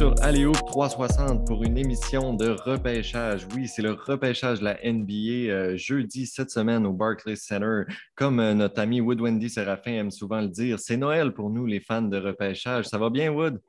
sur Aléo 360 pour une émission de repêchage. Oui, c'est le repêchage de la NBA euh, jeudi cette semaine au Barclays Center. Comme euh, notre ami Wood Wendy Séraphin aime souvent le dire, c'est Noël pour nous, les fans de repêchage. Ça va bien, Wood?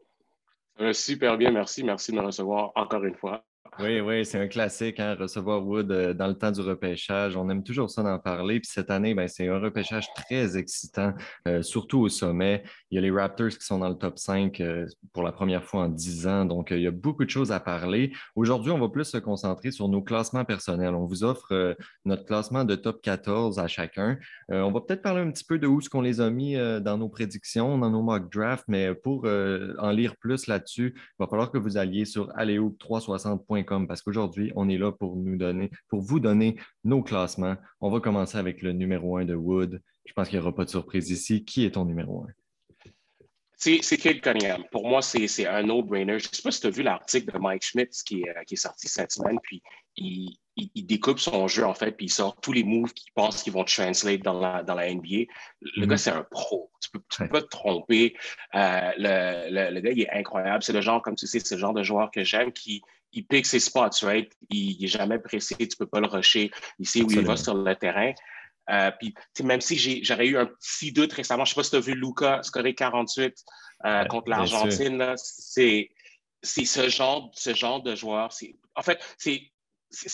super bien, merci. Merci de me recevoir encore une fois. Oui, oui, c'est un classique, hein, recevoir Wood euh, dans le temps du repêchage. On aime toujours ça d'en parler. Puis cette année, ben, c'est un repêchage très excitant, euh, surtout au sommet. Il y a les Raptors qui sont dans le top 5 euh, pour la première fois en 10 ans. Donc, il y a beaucoup de choses à parler. Aujourd'hui, on va plus se concentrer sur nos classements personnels. On vous offre notre classement de top 14 à chacun. on va peut-être parler un petit peu de où ce qu'on les a mis dans nos prédictions, dans nos mock drafts, mais pour en lire plus là-dessus, il va falloir que vous alliez sur aléo360.com parce qu'aujourd'hui, on est là pour nous donner, pour vous donner nos classements. On va commencer avec le numéro 1 de Wood. Je pense qu'il n'y aura pas de surprise ici. Qui est ton numéro 1? C'est Kate Cunningham. Pour moi, c'est un no-brainer. Je ne sais pas si tu as vu l'article de Mike Schmidt qui est, euh, qui est, sorti cette semaine, puis il, découpe son jeu, en fait, puis il sort tous les moves qu'il pense qu'ils vont translate dans la, dans la NBA. Le gars, mm-hmm. c'est un pro. Tu ne peux, pas te tromper. Euh, le, le, gars, il est incroyable. C'est le genre, comme tu sais, c'est le genre de joueur que j'aime qui, il pique ses spots, right? Il n'est jamais pressé, tu ne peux pas le rusher. Il sait où il va sur le terrain. Euh, puis, même si j'aurais eu un petit doute récemment, je ne sais pas si tu as vu Luca scorer 48 euh, contre l'Argentine, c'est ce genre, ce genre de joueur. En fait, c'est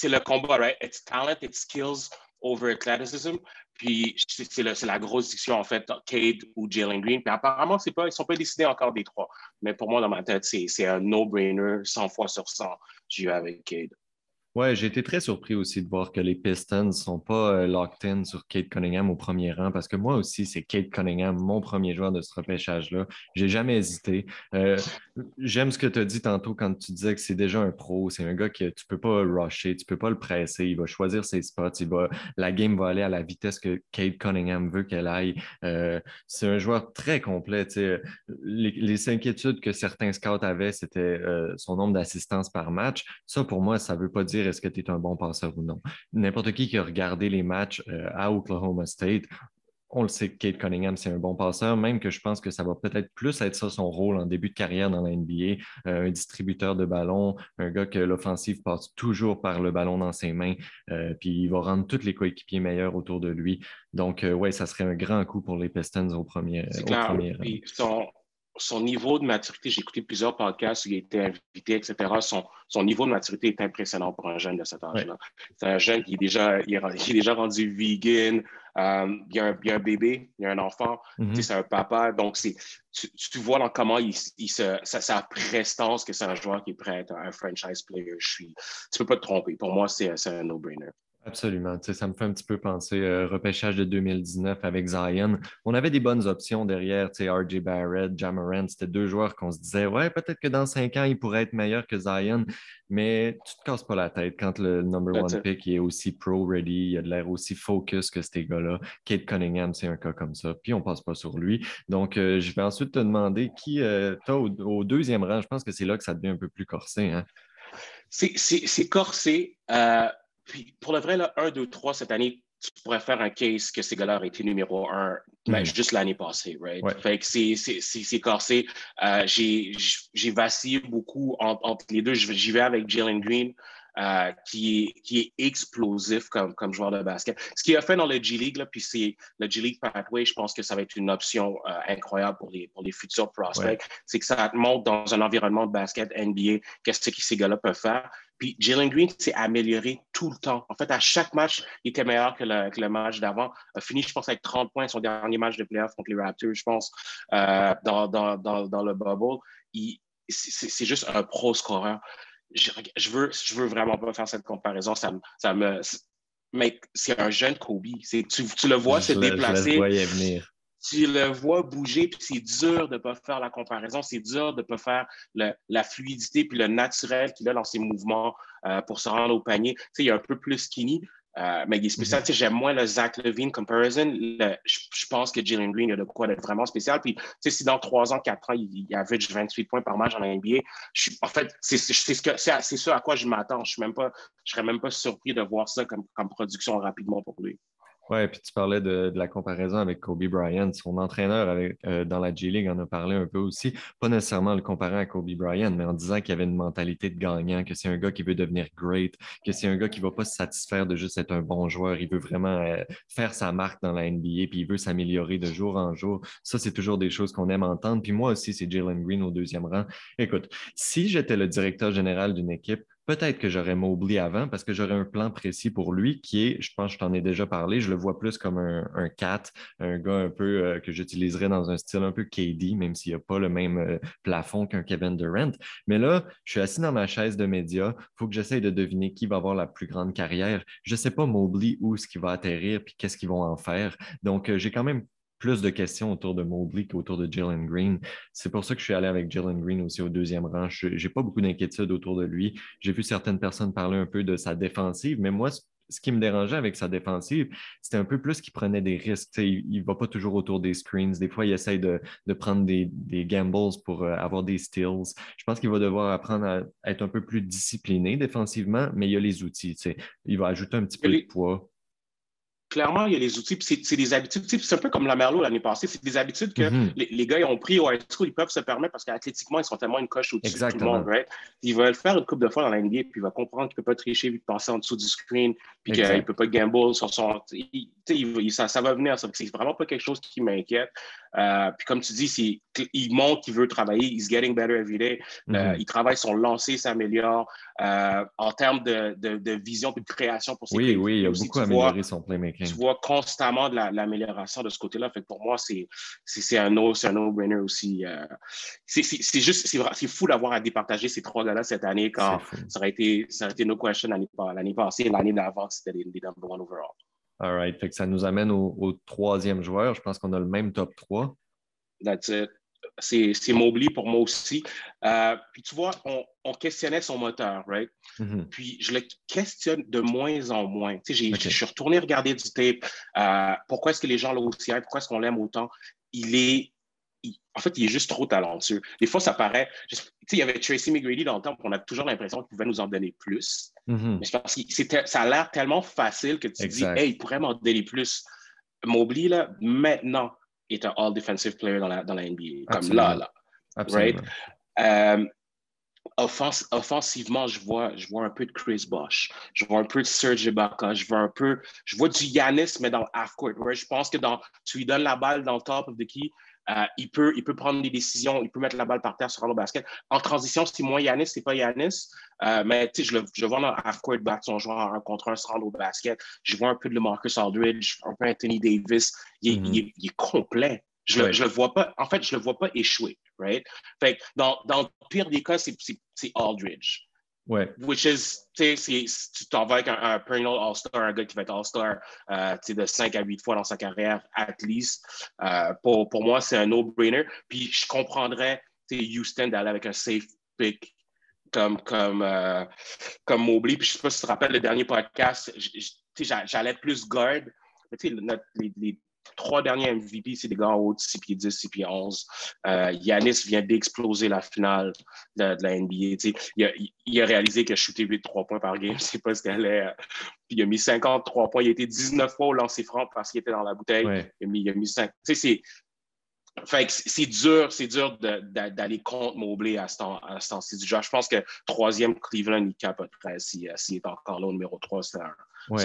le combat, right? It's talent, it's skills over athleticism. Puis c'est la grosse discussion, en fait, Cade ou Jalen Green. Puis apparemment, pas, ils ne sont pas décidés encore des trois. Mais pour moi, dans ma tête, c'est un no-brainer, 100 fois sur 100, j'ai eu avec Cade. Ouais, j'ai été très surpris aussi de voir que les Pistons ne sont pas euh, locked in sur Kate Cunningham au premier rang parce que moi aussi, c'est Kate Cunningham, mon premier joueur de ce repêchage-là. J'ai jamais hésité. Euh, j'aime ce que tu as dit tantôt quand tu disais que c'est déjà un pro. C'est un gars que tu peux pas rusher, tu peux pas le presser. Il va choisir ses spots. Il va, la game va aller à la vitesse que Kate Cunningham veut qu'elle aille. Euh, c'est un joueur très complet. Les, inquiétudes que certains scouts avaient, c'était son nombre d'assistances par match. Ça, pour moi, ça veut pas dire est-ce que tu es un bon passeur ou non. N'importe qui qui a regardé les matchs euh, à Oklahoma State, on le sait, Kate Cunningham, c'est un bon passeur, même que je pense que ça va peut-être plus être ça son rôle en début de carrière dans la NBA, euh, un distributeur de ballon, un gars que l'offensive passe toujours par le ballon dans ses mains, euh, puis il va rendre tous les coéquipiers meilleurs autour de lui. Donc, oui, ça serait un grand coup pour les Pistons au premier, au premier son niveau de maturité, j'ai écouté plusieurs podcasts où il a été invité, etc. Son, son, niveau de maturité est impressionnant pour un jeune de cet âge-là. C'est un jeune qui est déjà, il est, déjà rendu vegan, euh, il, y a un, un, bébé, il y a un enfant, mm-hmm. c'est un papa. Donc, tu, tu, vois dans comment il, il se, sa, prestance que c'est un joueur qui est prêt à être un franchise player. Je suis, tu ne peux pas te tromper. Pour moi, c'est un no-brainer. Absolument. ça me fait un petit peu penser euh, repêchage de 2019 avec Zion. On avait des bonnes options derrière, RJ Barrett, Jamarant. C'était deux joueurs qu'on se disait, ouais, peut-être que dans cinq ans, il pourrait être meilleur que Zion, mais tu te casses pas la tête quand le number one pick est aussi pro-ready, il a de l'air aussi focus que ces gars-là. Kate Cunningham, c'est un cas comme ça. Puis on passe pas sur lui. Donc, euh, je vais ensuite te demander qui, euh, toi, au, deuxième rang, je pense que c'est là que ça devient un peu plus corsé. Hein? C'est corsé. Puis pour le vrai, là, 1, 2, 3 cette année, tu pourrais faire un case que ces gars-là auraient été numéro 1 mais mm. juste l'année passée, right? Fait que c'est corsé. Euh, J'ai vacillé beaucoup entre, les deux. J'y vais avec Jalen Green. Euh, qui, est, qui est explosif comme, comme joueur de basket. Ce qu'il a fait dans le G League, là, puis c'est le G League Pathway, je pense que ça va être une option euh, incroyable pour les, pour les futurs prospects. C'est que ça te montre dans un environnement de basket NBA qu'est-ce que ces gars-là peuvent faire. Puis Jalen Green s'est amélioré tout le temps. En fait, à chaque match, il était meilleur que le, que le match d'avant. A fini, je pense, avec 30 points son dernier match de playoff contre les Raptors, je pense, euh, dans, dans, dans, dans, le bubble. C'est juste un pro scoreur je, je, veux, je veux vraiment pas faire cette comparaison. Ça, ça me, c'est un jeune Kobe. Tu, tu le vois se déplacer. Tu le vois bouger, puis c'est dur de ne pas faire la comparaison. C'est dur de ne pas faire le, la fluidité puis le naturel qu'il a dans ses mouvements euh, pour se rendre au panier. Tu sais, il est un peu plus skinny. Euh, mais il est spécial. Mm-hmm. J'aime moins le Zach Levine comparison. je, pense que Jalen Green a de quoi être vraiment spécial. Puis, si dans trois ans, quatre ans, il, il average 28 points par match en NBA, je, en fait, c'est ce, à quoi je m'attends. Je ne serais même pas surpris de voir ça comme, comme production rapidement pour lui. Oui, puis tu parlais de, la comparaison avec Kobe Bryant. Son entraîneur euh, dans la G-League en a parlé un peu aussi. Pas nécessairement le comparer à Kobe Bryant, mais en disant qu'il avait une mentalité de gagnant, que c'est un gars qui veut devenir great, que c'est un gars qui ne va pas se satisfaire de juste être un bon joueur. Il veut vraiment euh, faire sa marque dans la NBA, puis il veut s'améliorer de jour en jour. Ça, c'est toujours des choses qu'on aime entendre. Puis moi aussi, c'est Jalen Green au deuxième rang. Écoute, si j'étais le directeur général d'une équipe, Peut-être que j'aurais m'oublié avant parce que j'aurais un plan précis pour lui qui est, je pense je t'en ai déjà parlé, je le vois plus comme un, un cat, un gars un peu euh, que j'utiliserais dans un style un peu KD, même s'il n'y a pas le même euh, plafond qu'un Kevin Durant. Mais là, je suis assis dans ma chaise de média, il faut que j'essaye de deviner qui va avoir la plus grande carrière. Je ne sais pas Mobley où ce qui va atterrir puis qu'est-ce qu'ils vont en faire. Donc, euh, j'ai quand même plus de questions autour de Mobley qu'autour de Jalen Green. C'est pour ça que je suis allé avec Jalen Green aussi au deuxième rang. Je n'ai pas beaucoup d'inquiétude autour de lui. J'ai vu certaines personnes parler un peu de sa défensive, mais moi, ce qui me dérangeait avec sa défensive, c'était un peu plus qu'il prenait des risques. il ne va pas toujours autour des screens. Des fois, il essaye de, prendre des, gambles pour euh, avoir des steals. Je pense qu'il va devoir apprendre à être un peu plus discipliné défensivement, mais il y a les outils. Il va ajouter un petit peu de poids clairement, il y a les outils, puis c'est des habitudes. C'est un peu comme la Merlot l'année passée. C'est des habitudes que mm-hmm. les, gars ils ont pris au high school, ils peuvent se permettre parce qu'athlétiquement, ils sont tellement une coche au-dessus de tout le monde. Right? Ils veulent le faire une couple de fois dans la NBA, puis il va comprendre qu'il ne peut pas tricher, puis passer en dessous du screen, puis qu'il ne peut pas gamble sur son. ça, ça va venir. C'est vraiment pas quelque chose qui m'inquiète. Euh, puis comme tu dis, il montre qu'il veut travailler, he's getting better every day. Euh, mm-hmm. il travaille son lancer, s'améliore. Euh, en termes de, de, vision et de création pour ses Oui, oui, il a beaucoup amélioré son playmaking. Tu vois constamment de l'amélioration de ce côté-là. Fait pour moi, c'est un no-brainer no aussi. c'est juste, c'est fou d'avoir à départager ces trois gars-là cette année quand ça aurait, été, ça aurait été no question l'année passée et l'année d'avant, c'était les, les number one overall. All right. Fait que ça nous amène au, troisième joueur. Je pense qu'on a le même top 3. That's it. C'est Mobley pour moi aussi. Euh, puis tu vois, on, questionnait son moteur, right? Mm-hmm. Puis je le questionne de moins en moins. Tu sais, Je suis retourné regarder du tape. Euh, pourquoi est-ce que les gens l'ont aussi Pourquoi est-ce qu'on l'aime autant? Il est en fait, il est juste trop talentueux. Des fois, ça paraît. Tu sais, il y avait Tracy McGrady dans le temps, on a toujours l'impression qu'il pouvait nous en donner plus. Mm-hmm. Mais parce que ça a l'air tellement facile que tu te dis, hey, il pourrait m'en donner plus. Mobley, là, maintenant, est un all-defensive player dans la, dans la NBA. Comme là, là. Right? Euh, offensivement, je vois, je vois un peu de Chris Bosh, je vois un peu de Serge Ibaka, je vois un peu, je vois du Yanis, mais dans half-court. Je pense que dans, tu lui donnes la balle dans le top of the key, euh, il, peut, il peut prendre des décisions, il peut mettre la balle par terre, rendre au basket. En transition, c'est moins Yanis, c'est pas Yanis. Euh, mais je le, je le vois dans half-court back, son joueur un contre un se rendre au basket. Je vois un peu de Marcus Aldridge, un peu Anthony Davis. Il, mm-hmm. il, est complet. Je ne le vois pas, en fait, je le vois pas échouer. Right? Fait dans, dans le pire des cas, c'est Aldridge. Ouais. Which is, tu sais, tu t'en vas avec un, perennial All-Star, un gars qui va être All-Star euh, de 5 à 8 fois dans sa carrière, at least. Euh, pour, pour moi, c'est un no-brainer. Puis je comprendrais Houston d'aller avec un safe pick comme, comme, euh, comme Mobley. Puis je ne sais pas si tu te rappelles le dernier podcast, j'allais plus guard. Tu sais, les, les, trois derniers MVP, c'est des gars en haut de 6 pieds 10, 6 pieds 11. Euh, Yanis vient d'exploser la finale de, la NBA. Il a, il a, réalisé qu'il a shooté 8-3 points par game. Je ne sais pas ce qu'elle est. Puis il a mis 53 points. Il a été 19 fois au lancer franc parce qu'il était dans la bouteille. Il, a mis, il a mis 5. C'est. c'est dur, c'est dur d'aller contre Mobley à ce temps-ci du Je pense que troisième Cleveland, il capoterait s'il est encore là au numéro 3. C'est un,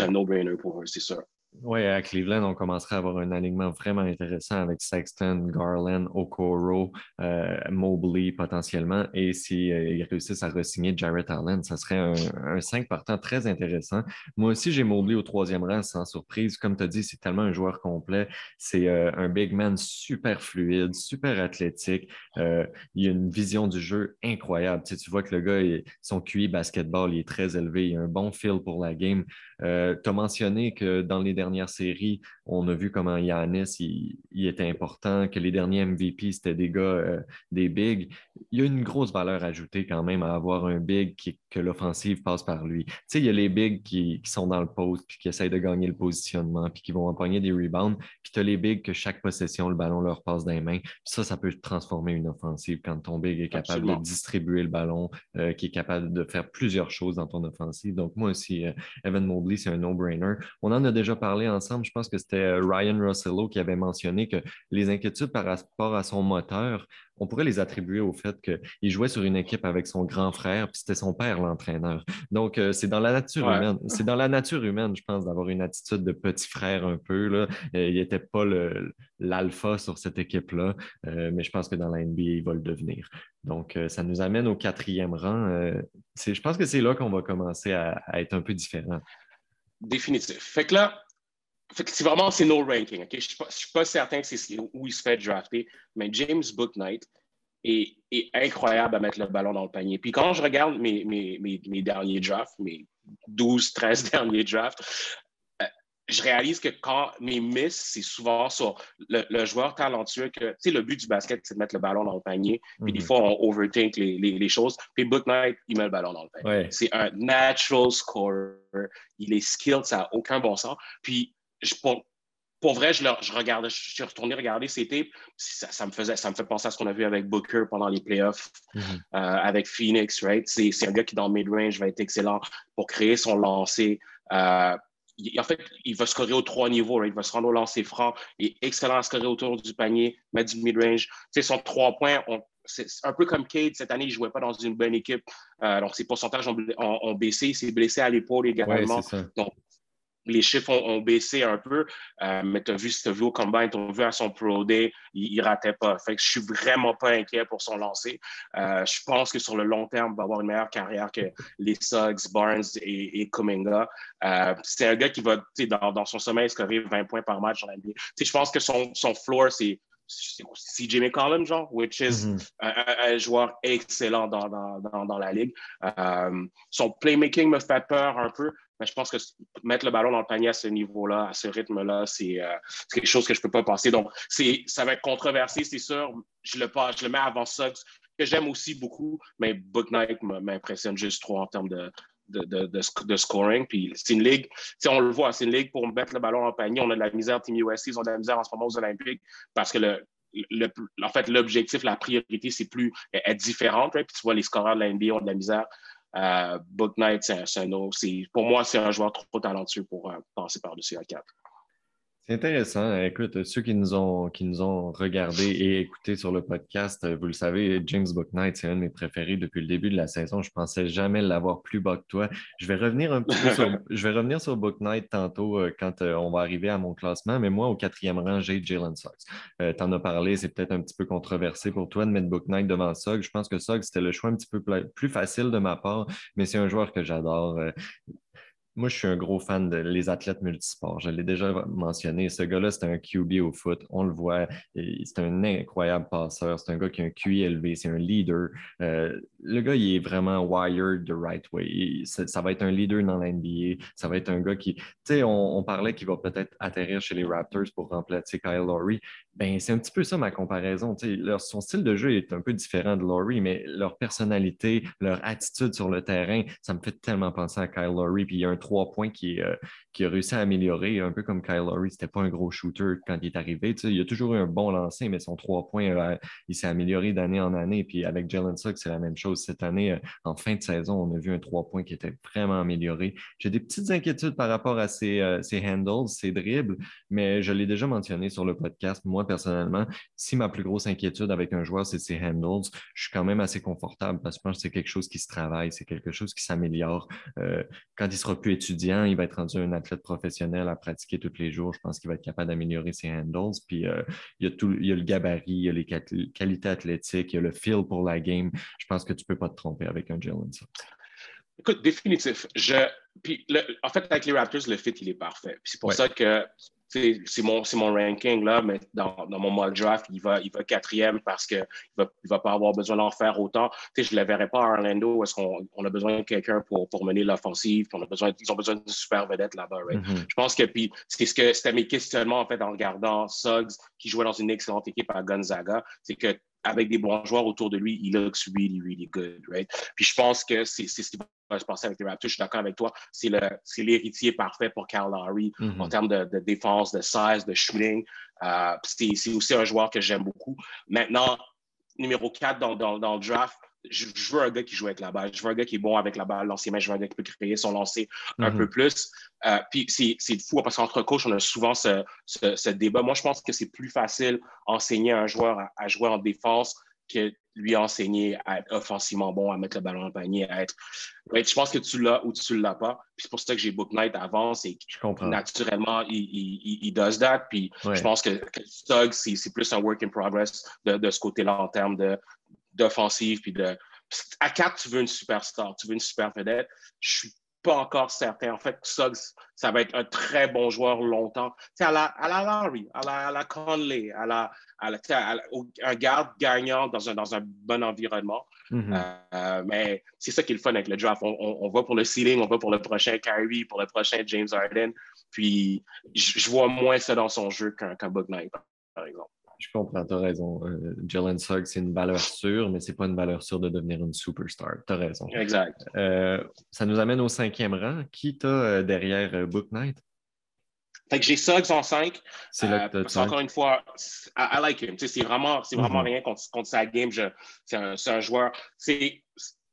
un no-brainer pour eux, c'est sûr. Oui, à Cleveland, on commencerait à avoir un alignement vraiment intéressant avec Sexton, Garland, Okoro, euh, Mobley potentiellement. Et s'ils si, euh, réussissent à re-signer Jarrett Allen, ça serait un, un 5 partant très intéressant. Moi aussi, j'ai Mobley au troisième rang sans surprise. Comme tu as dit, c'est tellement un joueur complet. C'est euh, un big man super fluide, super athlétique. il a une vision du jeu incroyable. Tu, vois que le gars, son QI basketball il est très élevé. Il a un bon feel pour la game. tu as mentionné que dans les dernières séries, on a vu comment Yanis il, était important, que les derniers MVP, c'était des gars, euh, des bigs. Il y a une grosse valeur ajoutée quand même à avoir un big qui, que l'offensive passe par lui. Tu sais, il y a les bigs qui, sont dans le post, puis qui essayent de gagner le positionnement, puis qui vont empoigner des rebounds. Puis tu as les bigs que chaque possession, le ballon leur passe dans les mains. Puis ça, ça peut transformer une offensive quand ton big est capable de distribuer le ballon, euh, qui est capable de faire plusieurs choses dans ton offensive. Donc, moi aussi, euh, Evan Mobley, c'est un no-brainer. On en a déjà parlé ensemble. Je pense que c'était euh, Ryan Rossello qui avait mentionné que les inquiétudes par rapport à son moteur, on pourrait les attribuer au fait qu'il jouait sur une équipe avec son grand frère, puis c'était son père l'entraîneur. Donc, c'est dans la nature humaine. C'est dans la nature humaine, je pense, d'avoir une attitude de petit frère un peu. Là. il n'était pas l'alpha sur cette équipe-là, mais je pense que dans la NBA, il va le devenir. Donc, euh, ça nous amène au quatrième rang. Euh, je pense que c'est là qu'on va commencer à, être un peu différent. Définitif. Fait que là, c'est vraiment c'est no ranking. Je ne suis, pas certain que c'est où il se fait drafter, mais James Booknight est, est, incroyable à mettre le ballon dans le panier. Puis quand je regarde mes, mes, mes derniers drafts, mes 12, 13 derniers drafts, je réalise que quand mes misses, c'est souvent sur le, joueur talentueux que, tu sais, le but du basket, c'est de mettre le ballon dans le panier. Puis des mhm. fois, on overthink les, les, choses. Puis Book Knight, il met le ballon dans le panier. C'est un natural scorer. Il est skilled, ça n'a aucun bon sens. Puis je, pour, pour vrai, je, je, suis retourné regarder ses tapes. Ça, ça, me faisait, ça me fait penser à ce qu'on a vu avec Booker pendant les playoffs, mhm. euh, avec Phoenix, right? C'est un gars qui, dans le mid-range, va être excellent pour créer son lancer. Euh, en fait, il va scorer aux trois niveaux. Il va se rendre au lancer franc. Il est excellent à scorer autour du panier, mettre du mid-range. Son trois points, c'est un peu comme Cade. Cette année, il ne jouait pas dans une bonne équipe. Euh, donc, ses pourcentages ont, baissé. Il s'est blessé à l'épaule également. donc, les chiffres ont, baissé un peu, euh, mais tu as vu, si tu as vu au combine, tu as vu à son Pro Day, il, ne ratait pas. Fait que je suis vraiment pas inquiet pour son lancer. Euh, je pense que sur le long terme, il va avoir une meilleure carrière que les Suggs, Barnes et, et Kuminga. Euh, c'est un gars qui va, dans, dans son sommeil, scorer 20 points par match dans la. Je pense que son, son floor, c'est CJ McCollum, genre, which is mm-hmm. un, joueur excellent dans, dans, dans, la ligue. son playmaking me fait peur un peu, je pense que mettre le ballon dans le panier à ce niveau-là, à ce rythme-là, c'est euh, quelque chose que je ne peux pas passer. Donc, ça va être controversé, c'est sûr. Je le, je le mets avant Suggs, que j'aime aussi beaucoup, mais Book Knight m'impressionne juste trop en termes de, scoring. Puis c'est une ligue, on le voit, c'est une ligue pour mettre le ballon le panier. On a de la misère, Team USC, ils ont de la misère en ce moment aux Olympiques parce que en fait, l'objectif, la priorité, c'est plus être différente. Puis tu vois, les scoreurs de la NBA ont de la misère. Euh, Book Knight, c'est un, autre. Pour moi, c'est un joueur trop talentueux pour euh, passer par-dessus la 4. C'est intéressant. Écoute, ceux qui nous ont, qui nous ont regardés et écoutés sur le podcast, vous le savez, James Booknight, c'est un de mes préférés depuis le début de la saison. Je pensais jamais l'avoir plus bas que toi. Je vais revenir un peu sur, je vais revenir sur Booknight tantôt euh, quand euh, on va arriver à mon classement, mais moi, au quatrième rang, j'ai Jalen Suggs. Euh, tu en as parlé, c'est peut-être un petit peu controversé pour toi de mettre Booknight devant Suggs. Je pense que Suggs, c'était le choix un petit peu plus facile de ma part, mais c'est un joueur que j'adore. Moi, je suis un gros fan de les athlètes multisports. Je l'ai déjà mentionné. Ce gars-là, c'est un QB au foot. On le voit. C'est un incroyable passeur. C'est un gars qui a un QI élevé. C'est un leader. Euh, le gars, il est vraiment wired the right way. ça va être un leader dans l'NBA. Ça va être un gars qui, tu sais, on, parlait qu'il va peut-être atterrir chez les Raptors pour remplacer Kyle Lowry. Ben, c'est un petit peu ça ma comparaison. Leur, son style de jeu est un peu différent de Laurie, mais leur personnalité, leur attitude sur le terrain, ça me fait tellement penser à Kyle Lowry. Puis il y a un trois points qui, euh, qui a réussi à améliorer, un peu comme Kyle Lowry. C'était pas un gros shooter quand il est arrivé. il a toujours eu un bon lancer, mais son trois points, euh, il s'est amélioré d'année en année. Puis avec Jalen Suggs, c'est la même chose. Cette année, euh, en fin de saison, on a vu un trois points qui était vraiment amélioré. J'ai des petites inquiétudes par rapport à ses, ses handles, ses dribbles, mais je l'ai déjà mentionné sur le podcast. Moi, personnellement, si ma plus grosse inquiétude avec un joueur, c'est ses handles, je suis quand même assez confortable parce que je pense que c'est quelque chose qui se travaille, c'est quelque chose qui s'améliore. Euh, quand il sera plus étudiant, il va être rendu un athlète professionnel à pratiquer tous les jours. Je pense qu'il va être capable d'améliorer ses handles. Puis euh, il, y a tout, il y a le gabarit, il y a les qualités athlétiques, il y a le feel pour la game. Je pense que tu ne peux pas te tromper avec un Jalen Écoute, définitif. Je, puis en fait, avec les Raptors, le fit, il est parfait. C'est pour ça que c'est mon, mon ranking, là, mais dans, dans, mon mock draft, il va, il va quatrième parce qu'il ne va, il va pas avoir besoin d'en faire autant. je ne le verrai pas à Orlando. Est-ce qu'on on a besoin de quelqu'un pour, pour mener l'offensive? On a besoin, ils ont besoin d'une super vedette là-bas. Mm-hmm. Je pense que puis c'est ce que c'était mes questionnements en fait en regardant Suggs qui jouait dans une excellente équipe à Gonzaga. C'est que avec des bons joueurs autour de lui, il looks really, really good, right? Puis je pense que c'est ce qui va se passer avec les Raptors. Je suis d'accord avec toi. C'est l'héritier parfait pour Cal Lowry mm-hmm. en termes de, défense, de size, de shooting. Euh, c'est aussi un joueur que j'aime beaucoup. Maintenant, numéro 4 dans, dans, dans le draft, je, veux un gars qui joue avec la balle. Je veux un gars qui est bon avec la balle, lancer Je veux un gars qui peut créer son lancer un mm-hmm. peu plus. Euh, puis c'est fou parce qu'entre coachs, on a souvent ce, ce, débat. Moi, je pense que c'est plus facile enseigner un joueur à, jouer en défense que lui enseigner à être offensivement bon, à mettre le ballon dans le panier, à être. je pense que tu l'as ou tu ne l'as pas. Puis c'est pour ça que j'ai Book Knight avant. C'est naturellement, il, il, il, does that. Puis je pense que, que c'est plus un work in progress de, de ce côté-là en termes de, d'offensive. Puis de... À 4, tu veux une superstar, tu veux une super vedette. Je suis pas encore certain. En fait, Suggs, ça va être un très bon joueur longtemps. Tu à la, à la Larry, à la, à la Conley, à la, à la, un garde gagnant dans un, dans un bon environnement. Mm-hmm. Euh, mais c'est ça qui est le fun avec le draft. On, on, va pour le ceiling, on va pour le prochain Kyrie, pour le prochain James Harden. Puis je, vois moins ça dans son jeu qu'un qu Book Knight, par exemple. Je comprends, tu as raison. Euh, Jalen Suggs, c'est une valeur sûre, mais c'est pas une valeur sûre de devenir une superstar. Tu as raison. Exact. Euh, ça nous amène au cinquième rang. Qui t'a euh, derrière Book Knight? Fait que j'ai Suggs en 5. C'est là que tu Encore une fois, I, like him. C'est vraiment, vraiment mm-hmm. rien contre, contre, sa game. C'est un, un, joueur. C'est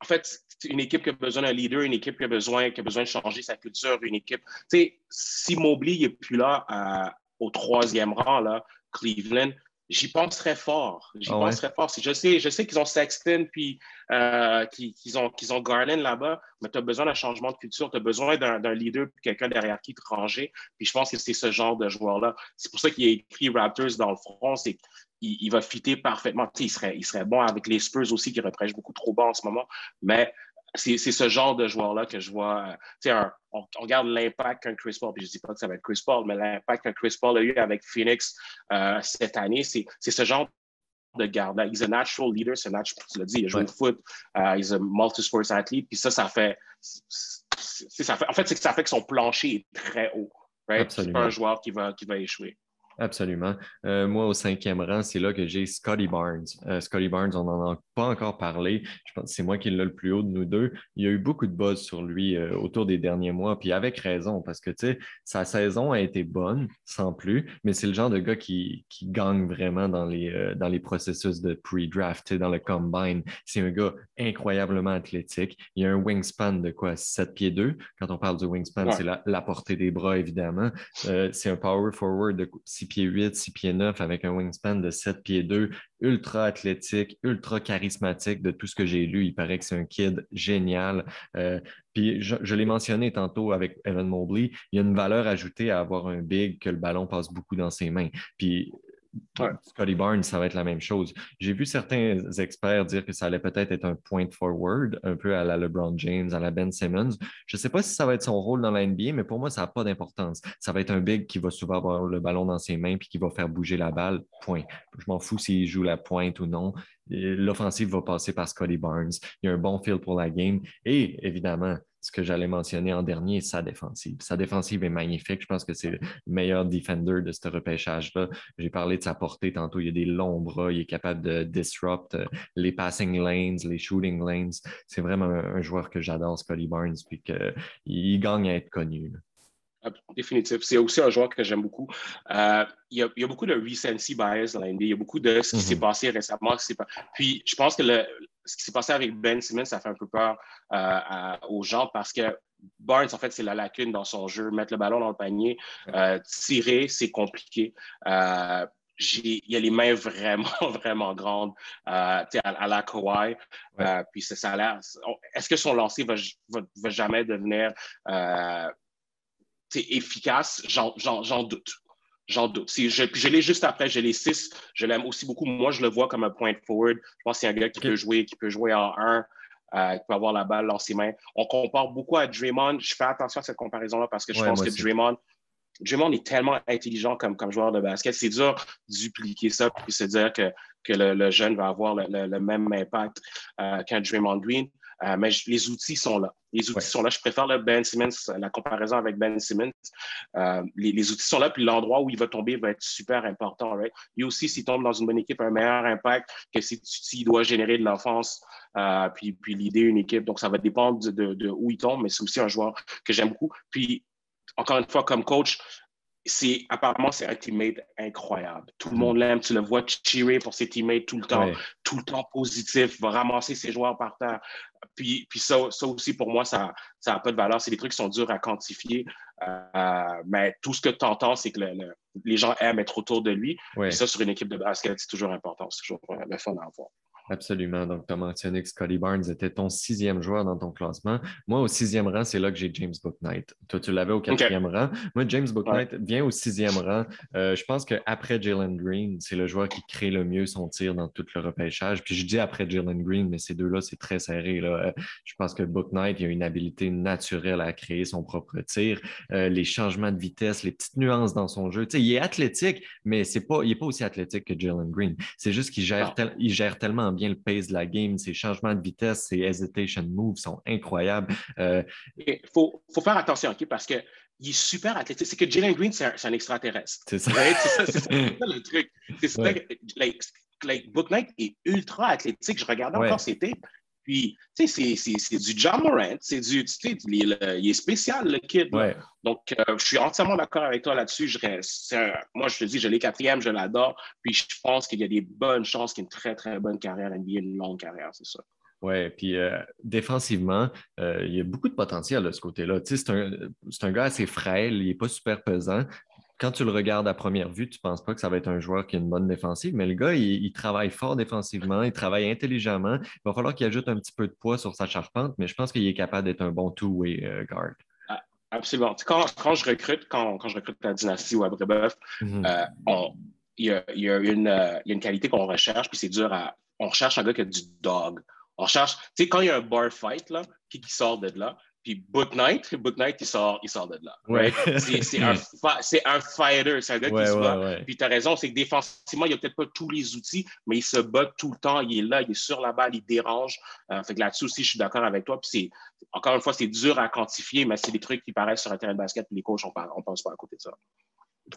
en fait, une équipe qui a besoin d'un leader, une équipe qui a besoin, qui a besoin de changer sa culture, une équipe. Tu sais, si Mobley n'est plus là au troisième rang, là, Cleveland, j'y penserais fort. J'y ah penserais fort. Je sais, je sais qu'ils ont Sexton puis euh, qu'ils ont, ont Garland là-bas, mais tu as besoin d'un changement de culture, tu as besoin d'un leader, quelqu'un derrière qui te ranger. Puis je pense que c'est ce genre de joueur-là. C'est pour ça qu'il a écrit Raptors dans le front. C'est il, il, va fitter parfaitement. Il serait, il serait bon avec les Spurs aussi qui reprêchent beaucoup trop bas en ce moment. Mais c'est ce genre de joueur-là que je vois. Un, on, regarde l'impact qu'un Chris Paul, puis je ne dis pas que ça va être Chris Paul, mais l'impact qu'un Chris Paul a eu avec Phoenix euh, cette année, c'est ce genre de garde-là. Il est un natural leader, c'est natural, tu l'as dit, il a joué au foot, euh, il est un multi-sports athlete, puis ça, ça fait, ça fait. En fait, c'est que ça fait que son plancher est très haut. Right? C'est pas un joueur qui va, qui va échouer. Absolument. Euh, moi, au cinquième rang, c'est là que j'ai Scotty Barnes. Euh, Scotty Barnes, on n'en a pas encore parlé. Je pense que c'est moi qui l'ai le plus haut de nous deux. Il y a eu beaucoup de buzz sur lui euh, autour des derniers mois, puis avec raison, parce que, tu sais, sa saison a été bonne, sans plus, mais c'est le genre de gars qui, qui gagne vraiment dans les, dans les processus de pre-draft, dans le combine. C'est un gars incroyablement athlétique. Il a un wingspan de quoi, 7 pieds 2. Quand on parle du wingspan, c'est la, la, portée des bras, évidemment. c'est un power forward de 6 pieds 8, 6 pieds 9 avec un wingspan de 7 pieds 2, ultra athlétique, ultra charismatique de tout ce que j'ai lu. Il paraît que c'est un kid génial. Euh, puis je, l'ai mentionné tantôt avec Evan Mobley, il y a une valeur ajoutée à avoir un big que le ballon passe beaucoup dans ses mains. Puis Scotty Barnes, ça va être la même chose. J'ai vu certains experts dire que ça allait peut-être être un point forward, un peu à la LeBron James, à la Ben Simmons. Je ne sais pas si ça va être son rôle dans la NBA, mais pour moi, ça n'a pas d'importance. Ça va être un big qui va souvent avoir le ballon dans ses mains puis qui va faire bouger la balle, point. Je m'en fous s'il joue la pointe ou non. L'offensive va passer par Scotty Barnes. Il y a un bon feel pour la game. Et évidemment, ce que j'allais mentionner en dernier, sa défensive. Sa défensive est magnifique. Je pense que c'est le meilleur defender de ce repêchage-là. J'ai parlé de sa portée tantôt. Il a des longs bras. Il est capable de disrupt euh, les passing lanes, les shooting lanes. C'est vraiment un, joueur que j'adore, Scotty Barnes, puis qu'il gagne à être connu. Définitif. C'est aussi un joueur que j'aime beaucoup. Euh, il, y a, beaucoup de recency bias dans la Il y a beaucoup de ce qui s'est mm-hmm. passé récemment. Puis je pense que le, ce qui s'est passé avec Ben Simmons, ça fait un peu peur euh, aux gens parce que Barnes, en fait, c'est la lacune dans son jeu. Mettre le ballon dans le panier, euh, tirer, c'est compliqué. Il y a les mains vraiment, vraiment grandes à, la Kawhi. puis ça, a l'air. Est-ce que son lancer va, va, jamais devenir efficace? J'en doute. J'en doute. Si je, je l'ai juste après, j'ai les six. Je l'aime aussi beaucoup. Moi, je le vois comme un point forward. Je pense que c'est un gars qui peut jouer, qui peut jouer en un, euh, qui peut avoir la balle dans ses mains. On compare beaucoup à Draymond. Je fais attention à cette comparaison-là parce que je pense que Draymond, Draymond est tellement intelligent comme, comme joueur de basket. C'est dur de dupliquer ça puis se dire que, que le, jeune va avoir le, même impact euh, qu'un Draymond Green. Euh, mais les outils sont là. Les outils sont là. Je préfère le Ben Simmons, la comparaison avec Ben Simmons. Euh, les, outils sont là, puis l'endroit où il va tomber va être super important. Right? Lui aussi, s'il tombe dans une bonne équipe, un meilleur impact que s'il doit générer de l'offense, euh, puis, puis l'idée une équipe. Donc, ça va dépendre de, de où il tombe, mais c'est aussi un joueur que j'aime beaucoup. Puis, encore une fois, comme coach, c'est apparemment c'est un teammate incroyable. Tout le mm. monde l'aime, tu le vois cheerer pour ses teammates tout le temps, tout le temps positif, va ramasser ses joueurs par terre. Puis, puis ça, ça aussi pour moi ça ça a pas de valeur. C'est des trucs qui sont durs à quantifier, euh, mais tout ce que tu entends c'est que les gens aiment être autour de lui. Et ça sur une équipe de basket c'est toujours important, c'est toujours le fun à avoir. Absolument. Donc, tu as mentionné que Scotty Barnes était ton sixième joueur dans ton classement. Moi, au sixième rang, c'est là que j'ai James Booknight. Toi, tu l'avais au quatrième rang. Moi, James Booknight vient au sixième rang. Euh, je pense qu'après Jalen Green, c'est le joueur qui crée le mieux son tir dans tout le repêchage. Puis je dis après Jalen Green, mais ces deux-là, c'est très serré. Là. Euh, je pense que Booknight, il a une habilité naturelle à créer son propre tir. Euh, les changements de vitesse, les petites nuances dans son jeu. Tu sais, il est athlétique, mais c'est pas, il n'est pas aussi athlétique que Jalen Green. C'est juste qu'il gère, il gère tellement bien bien le pace de la game. Ses changements de vitesse, ses hesitation moves sont incroyables. Il euh, faut, faut, faire attention, OK, parce qu'il est super athlétique. C'est que Jalen Green, c'est un, extraterrestre. C'est ça. c'est ça, le truc. C'est ça, like, Book Knight est ultra athlétique. Je regardais encore ses tapes. Puis, tu sais, c'est du John Morant, c'est du, tu sais, il, est spécial, le kid. Donc, euh, je suis entièrement d'accord avec toi là-dessus. Je moi, je te dis, je l'ai quatrième, je l'adore. Puis, je pense qu'il y a des bonnes chances qu'il ait une très, très bonne carrière NBA, une longue carrière, c'est ça. Oui, puis euh, défensivement, euh, il y a beaucoup de potentiel de ce côté-là. Tu sais, c'est un, un, gars assez frêle, il n'est pas super pesant, quand tu le regardes à première vue, tu ne penses pas que ça va être un joueur qui a une bonne défensive, mais le gars, il, travaille fort défensivement, il travaille intelligemment. Il va falloir qu'il ajoute un petit peu de poids sur sa charpente, mais je pense qu'il est capable d'être un bon two-way euh, guard. Ah, absolument. Quand, je recrute, quand, je recrute la dynastie ou à Brébeuf, euh, il, y a, une, qualité qu'on recherche, puis c'est dur à. On recherche un gars qui a du dog. On recherche, tu sais, quand il y a un bar fight, là, qui sort de là, puis Book Knight, Book Knight, il sort, il sort de là. Right? C'est un, un, fighter, c'est un gars qui se bat. Puis tu as raison, c'est que défensivement, il n'a peut-être pas tous les outils, mais il se bat tout le temps, il est là, il est sur la balle, il dérange. Euh, fait que là-dessus aussi, je suis d'accord avec toi. Puis encore une fois, c'est dur à quantifier, mais c'est des trucs qui paraissent sur un terrain de basket, puis les coachs, on ne pense pas à côté de ça.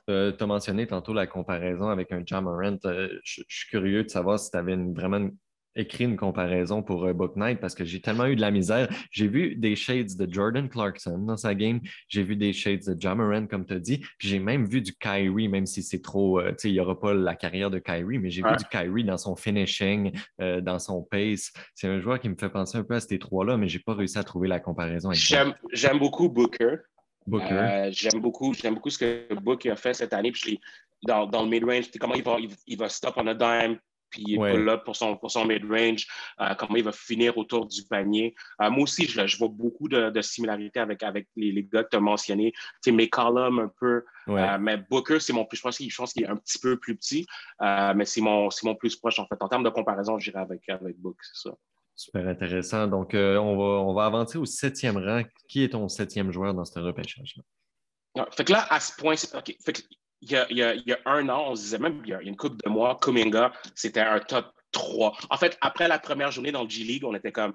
Euh, tu as mentionné tantôt la comparaison avec un Jamarant. Euh, je suis curieux de savoir si tu avais vraiment une écrit une comparaison pour euh, Book Night parce que j'ai tellement eu de la misère. J'ai vu des shades de Jordan Clarkson dans sa game. J'ai vu des shades de Jamoran, comme tu as dit. Puis j'ai même vu du Kyrie, même si c'est trop, euh, tu sais, il n'y aura pas la carrière de Kyrie, mais j'ai vu du Kyrie dans son finishing, euh, dans son pace. C'est un joueur qui me fait penser un peu à ces trois-là, mais je n'ai pas réussi à trouver la comparaison. J'aime beaucoup Booker. Booker? j'aime beaucoup, beaucoup ce que Booker a fait cette année. Puis dans, dans le mid-range, comment il va, il va stop on a dime, puis il est là pour son, pour son mid-range, euh, comment il va finir autour du panier. Euh, moi aussi, je, je, vois beaucoup de, de similarités avec, avec les, les, gars que tu as mentionnés. Tu sais, McCollum un peu, euh, mais Booker, c'est mon plus, je pense qu'il est un petit peu plus petit, mais c'est mon, mon plus proche en fait. En termes de comparaison, je dirais avec, avec Book, c'est ça. Super intéressant. Donc, on, va, on va avancer au septième rang. Qui est ton septième joueur dans ce repêchage-là? Fait que là, à ce point, OK. Fait que il y, a, il, y a, un an, on se disait même, il y a une couple de mois, Kuminga, c'était un top 3. En fait, après la première journée dans le G-League, on était comme,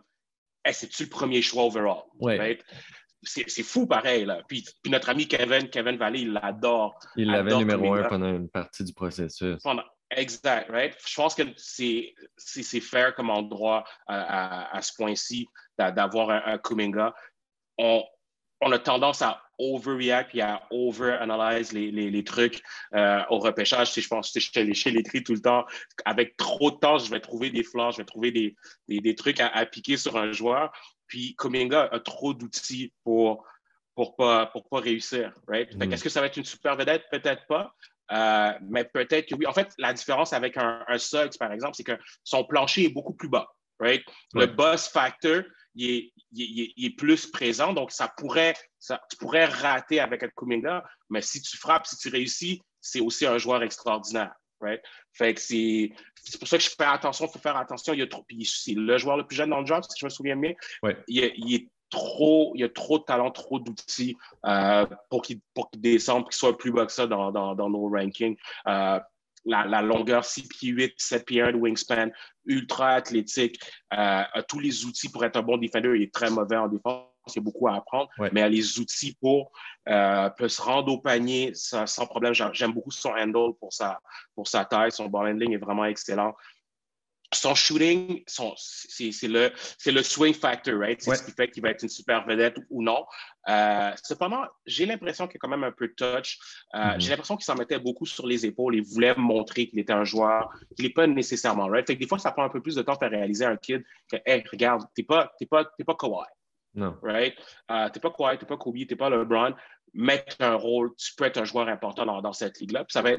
hey, c'est-tu le premier choix overall? C'est fou pareil. Là. Puis, puis, notre ami Kevin, Kevin Valley, il l'adore. Il l'avait numéro un pendant une partie du processus. exact, right? Je pense que c'est fair comme endroit à, à, à ce point-ci d'avoir un, un Kuminga. On, on a tendance à overreact et à over-analyse les, les, les, trucs euh, au repêchage. Si je pense que je l'écrit tout le temps, avec trop de temps, je vais trouver des flancs, je vais trouver des, des, des trucs à, piquer sur un joueur. Puis Kuminga a trop d'outils pour pour pas pour pas réussir, right? Mm. Est-ce que ça va être une super vedette? Peut-être pas. Euh, mais peut-être que oui. En fait, la différence avec un, un Suggs, par exemple, c'est que son plancher est beaucoup plus bas. Right? Le boss factor, il est, plus présent. Donc, ça pourrait, ça, tu pourrais rater avec un Kuminga, mais si tu frappes, si tu réussis, c'est aussi un joueur extraordinaire. Right? Fait que c'est, pour ça que je fais attention, il faut faire attention. Il y a trop, c'est le joueur le plus jeune dans le job, si je me souviens bien. Il, est, trop, il y a trop de talent, trop d'outils euh, pour qu'il descende, pour qu'il soit plus bas que ça dans, dans, nos rankings. Euh, la, longueur 6 pieds 8, 7 pieds 1 de wingspan, ultra athlétique, euh, a tous les outils pour être un bon defender. Il est très mauvais en défense. Il y a beaucoup à apprendre, mais il a les outils pour peut se rendre au panier sans, problème. J'aime beaucoup son handle pour sa, pour sa taille. Son ball handling est vraiment excellent son shooting, c'est le, le swing factor, right? C'est ce qui fait qu'il va être une super vedette ou non. Euh, cependant, j'ai l'impression qu'il y a quand même un peu de touch. Euh, mm-hmm. J'ai l'impression qu'il s'en mettait beaucoup sur les épaules et voulait montrer qu'il était un joueur, qu'il n'est pas nécessairement, right? Fait que des fois, ça prend un peu plus de temps pour réaliser à un kid que, hey, regarde, t'es pas, t'es pas, t'es pas Kawhi. Non. Right? Uh, t'es pas Kawhi, t'es pas Kobe, t'es pas LeBron, mettre un rôle, tu peux être un joueur important dans, cette ligue-là. ça va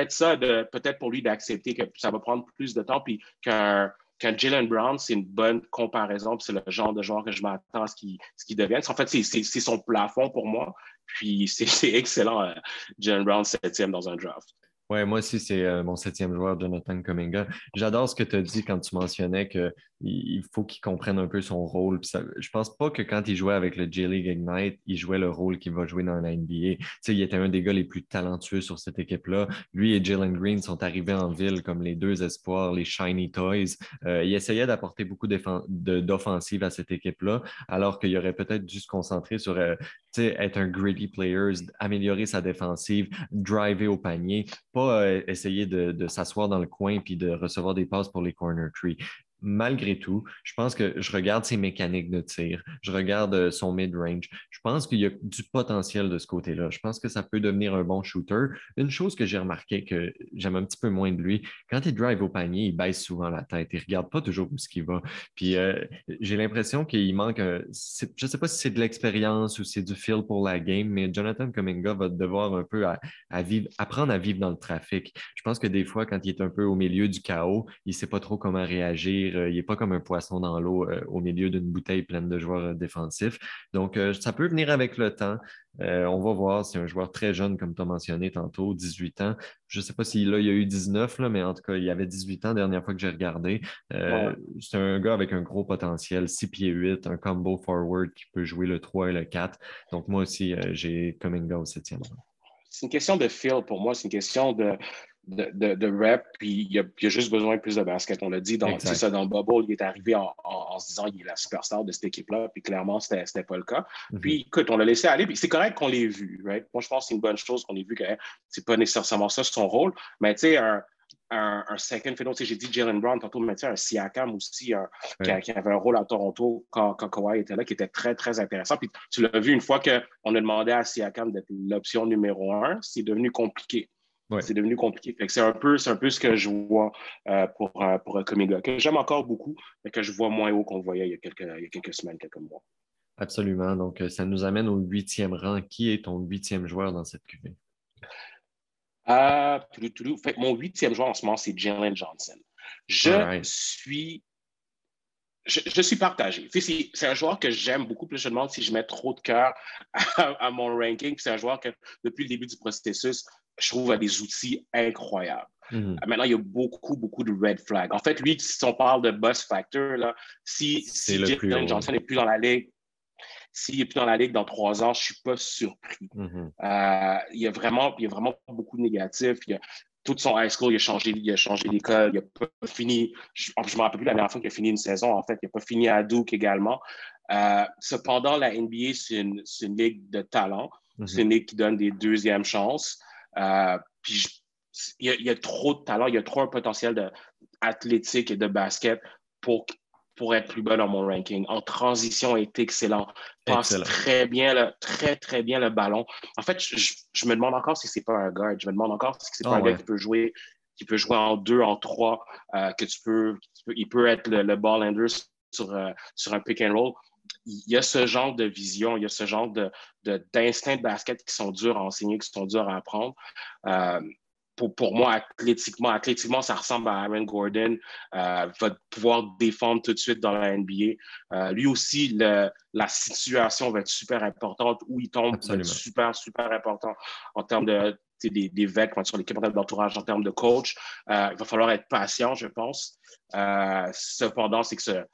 être ça, de peut-être pour lui d'accepter que ça va prendre plus de temps, puis qu'un Jalen Brown, c'est une bonne comparaison, c'est le genre de joueur que je m'attends à ce qu'il qu devienne. En fait, c'est son plafond pour moi. Puis c'est excellent, euh, Jalen Brown, septième dans un draft. Oui, moi aussi, c'est euh, mon septième joueur, Jonathan Cominga. J'adore ce que tu as dit quand tu mentionnais qu'il faut qu'il comprenne un peu son rôle. Je pense pas que quand il jouait avec le J-League Ignite, il jouait le rôle qu'il va jouer dans la NBA. Il était un des gars les plus talentueux sur cette équipe-là. Lui et Jalen Green sont arrivés en ville comme les deux espoirs, les Shiny Toys. Euh, il essayait d'apporter beaucoup d'offensive à cette équipe-là, alors qu'il aurait peut-être dû se concentrer sur euh, être un gritty player, améliorer sa défensive, driver au panier, pas euh, essayer de, s'asseoir dans le coin puis de recevoir des passes pour les corner trees malgré tout, je pense que je regarde ses mécaniques de tir, je regarde euh, son mid-range. Je pense qu'il y a du potentiel de ce côté-là. Je pense que ça peut devenir un bon shooter. Une chose que j'ai remarqué que j'aime un petit peu moins de lui, quand il drive au panier, il baisse souvent la tête. Il ne regarde pas toujours où ce va. Puis euh, j'ai l'impression qu'il manque, je ne sais pas si c'est de l'expérience ou c'est du feel pour la game, mais Jonathan Cominga va devoir un peu apprendre à vivre dans le trafic. Je pense que des fois, quand il est un peu au milieu du chaos, il ne sait pas trop comment réagir euh, il n'est pas comme un poisson dans l'eau euh, au milieu d'une bouteille pleine de joueurs euh, défensifs. Donc, ça peut venir avec le temps. on va voir. C'est un joueur très jeune, comme tu as mentionné tantôt, 18 ans. Je ne sais pas s'il là, il a eu 19, là, mais en tout cas, il avait 18 ans la dernière fois que j'ai regardé. C'est un gars avec un gros potentiel, 6 pieds 8, un combo forward qui peut jouer le 3 et le 4. Donc, moi aussi, j'ai Cominga au 7e C'est une question de feel pour moi. C'est une question de de, de, rep, puis il a, a, juste besoin de plus de basket. On l'a dit, dans, ça, dans Bubble, il est arrivé en, se disant qu'il est la superstar de cette équipe-là, puis clairement, ce n'était pas le cas. Mm-hmm. Puis écoute, on l'a laissé aller, puis c'est correct qu'on l'ait vu, right? Moi, je pense que c'est une bonne chose qu'on ait vu que c'est pas nécessairement ça son rôle, mais tu sais, un, un, un, second fiddle. J'ai dit Jalen Brown tantôt, mais un Siakam aussi, qui, avait un rôle à Toronto quand, quand Kawhi était là, qui était très, très intéressant. Puis tu l'as vu une fois qu'on a demandé à Siakam d'être l'option numéro un, c'est devenu compliqué. C'est devenu compliqué. C'est un, peu, un peu ce que je vois euh, pour, euh, pour un Comiga, que j'aime encore beaucoup, mais que je vois moins haut qu'on voyait il y, a quelques, il y a quelques semaines, quelques mois. Absolument. Donc, euh, ça nous amène au huitième rang. Qui est ton huitième joueur dans cette cuvée? Euh, fait, mon huitième joueur en ce moment, c'est Jalen Johnson. Je suis je, suis partagé. C'est un joueur que j'aime beaucoup. Puis je me demande si je mets trop de cœur à, mon ranking. C'est un joueur que, depuis le début du processus, je trouve, a des outils incroyables. Mhm. Euh, maintenant, il y a beaucoup, beaucoup de red flags. En fait, lui, si on parle de buzz factor, là, si, si Johnson n'est plus dans la ligue, s'il n'est plus dans la ligue dans trois ans, je ne suis pas surpris. Mhm. Euh, il, y a vraiment, il y a vraiment beaucoup de négatifs. Il y a, toute son high school, il a changé, il a changé d'école, il n'a pas fini, je ne me rappelle plus la dernière fois qu'il a fini une saison, en fait, il n'a pas fini à Duke également. Euh, cependant, la NBA, c'est une, une, ligue de talent, mhm. c'est une ligue qui donne des deuxièmes chances. Euh, puis il y, a, trop de talent, il y a trop un potentiel de, athlétique et de basket pour, pour être plus bas dans mon ranking. En transition, est excellent. Passe très bien, le, très, très bien le ballon. En fait, je, me demande encore si c'est pas un guard. Je me demande encore si c'est pas ah un gars qui peut jouer qui peut jouer en deux, en trois, euh, que tu peux, il peut être le, ball handler sur, euh, sur un pick and roll il y a ce genre de vision, il y a ce genre de, d'instincts de, basket qui sont durs à enseigner, qui sont durs à apprendre. Euh, pour, pour, moi, athlétiquement, athlétiquement, ça ressemble à Aaron Gordon. Euh, va pouvoir défendre tout de suite dans la NBA. Euh, lui aussi, le, la situation va être super importante. Où il tombe va être super, super important en termes de des, des sur l'équipe d'entourage, en termes de coach. il va falloir être patient, je pense. cependant, c'est que ce,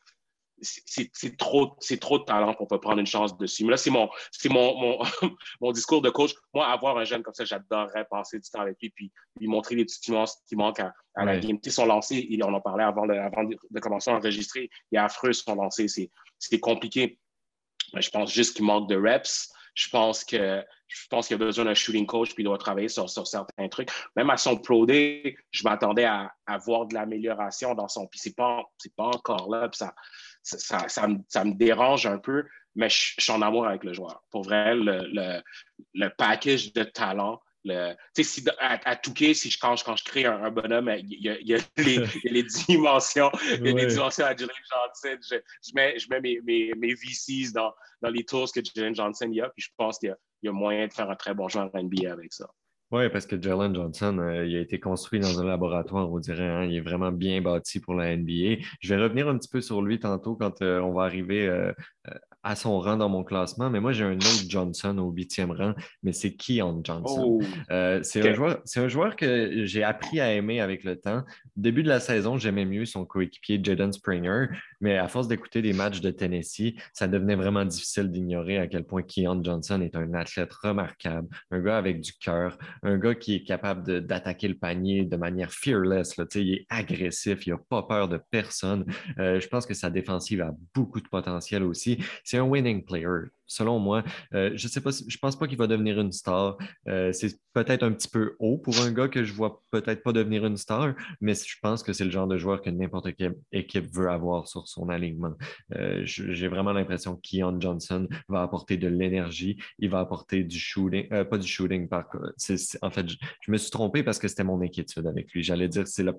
c'est trop, trop de talent pour pas prendre une chance dessus. Mais là, c'est mon, mon, mon, mon, discours de coach. Moi, avoir un jeune comme ça, j'adorerais passer du temps avec lui puis lui montrer les petites nuances qui manquent à, la game. Son lancer, on en parlait avant, de, avant de, commencer à enregistrer, il est affreux son lancer, c'est compliqué. Mais je pense juste qu'il manque de reps. Je pense que je pense qu'il a besoin d'un shooting coach puis il doit travailler sur, sur, certains trucs. Même à son Pro Day, je m'attendais à, à, voir de l'amélioration dans son. Puis c'est pas, pas encore là. Puis ça, ça, ça, me, ça, me, dérange un peu, mais je, suis en amour avec le joueur. Pour vrai, le, le, le package de talent, le, si, à, à Touquet, si je, quand, je, quand je crée un, bonhomme, il y, a, il y a, les, il y a les, dimensions, il y a les dimensions à Jalen Johnson. Je, je, mets, je mets mes, mes, mes VCs dans, dans les tours que Jalen Johnson y a, puis je pense qu'il y, y, a moyen de faire un très bon joueur NBA avec ça. Oui, parce que Jalen Johnson, euh, il a été construit dans un laboratoire, on dirait. Hein, il est vraiment bien bâti pour la NBA. Je vais revenir un petit peu sur lui tantôt quand euh, on va arriver euh, à son rang dans mon classement, mais moi j'ai un autre Johnson au huitième rang, mais c'est Keon Johnson. Oh, c'est un, joueur, un joueur que j'ai appris à aimer avec le temps. début de la saison, j'aimais mieux son coéquipier Jaden Springer, mais à force d'écouter des matchs de Tennessee, ça devenait vraiment difficile d'ignorer à quel point Keon Johnson est un athlète remarquable, un gars avec du cœur, un gars qui est capable d'attaquer le panier de manière fearless. Là, il est agressif, il n'a pas peur de personne. Euh, je pense que sa défensive a beaucoup de potentiel aussi c'est un winning player, selon moi. Euh, je sais pas, je pense pas qu'il va devenir une star. Euh, c'est peut-être un petit peu haut pour un gars que je vois peut-être pas devenir une star, mais je pense que c'est le genre de joueur que n'importe quelle équipe veut avoir sur son alignement. Euh, j'ai vraiment l'impression qu'Ian Johnson va apporter de l'énergie, il va apporter du shooting, pas du shooting, par en fait, je, me suis trompé parce que c'était mon inquiétude avec lui. J'allais dire que c'est la,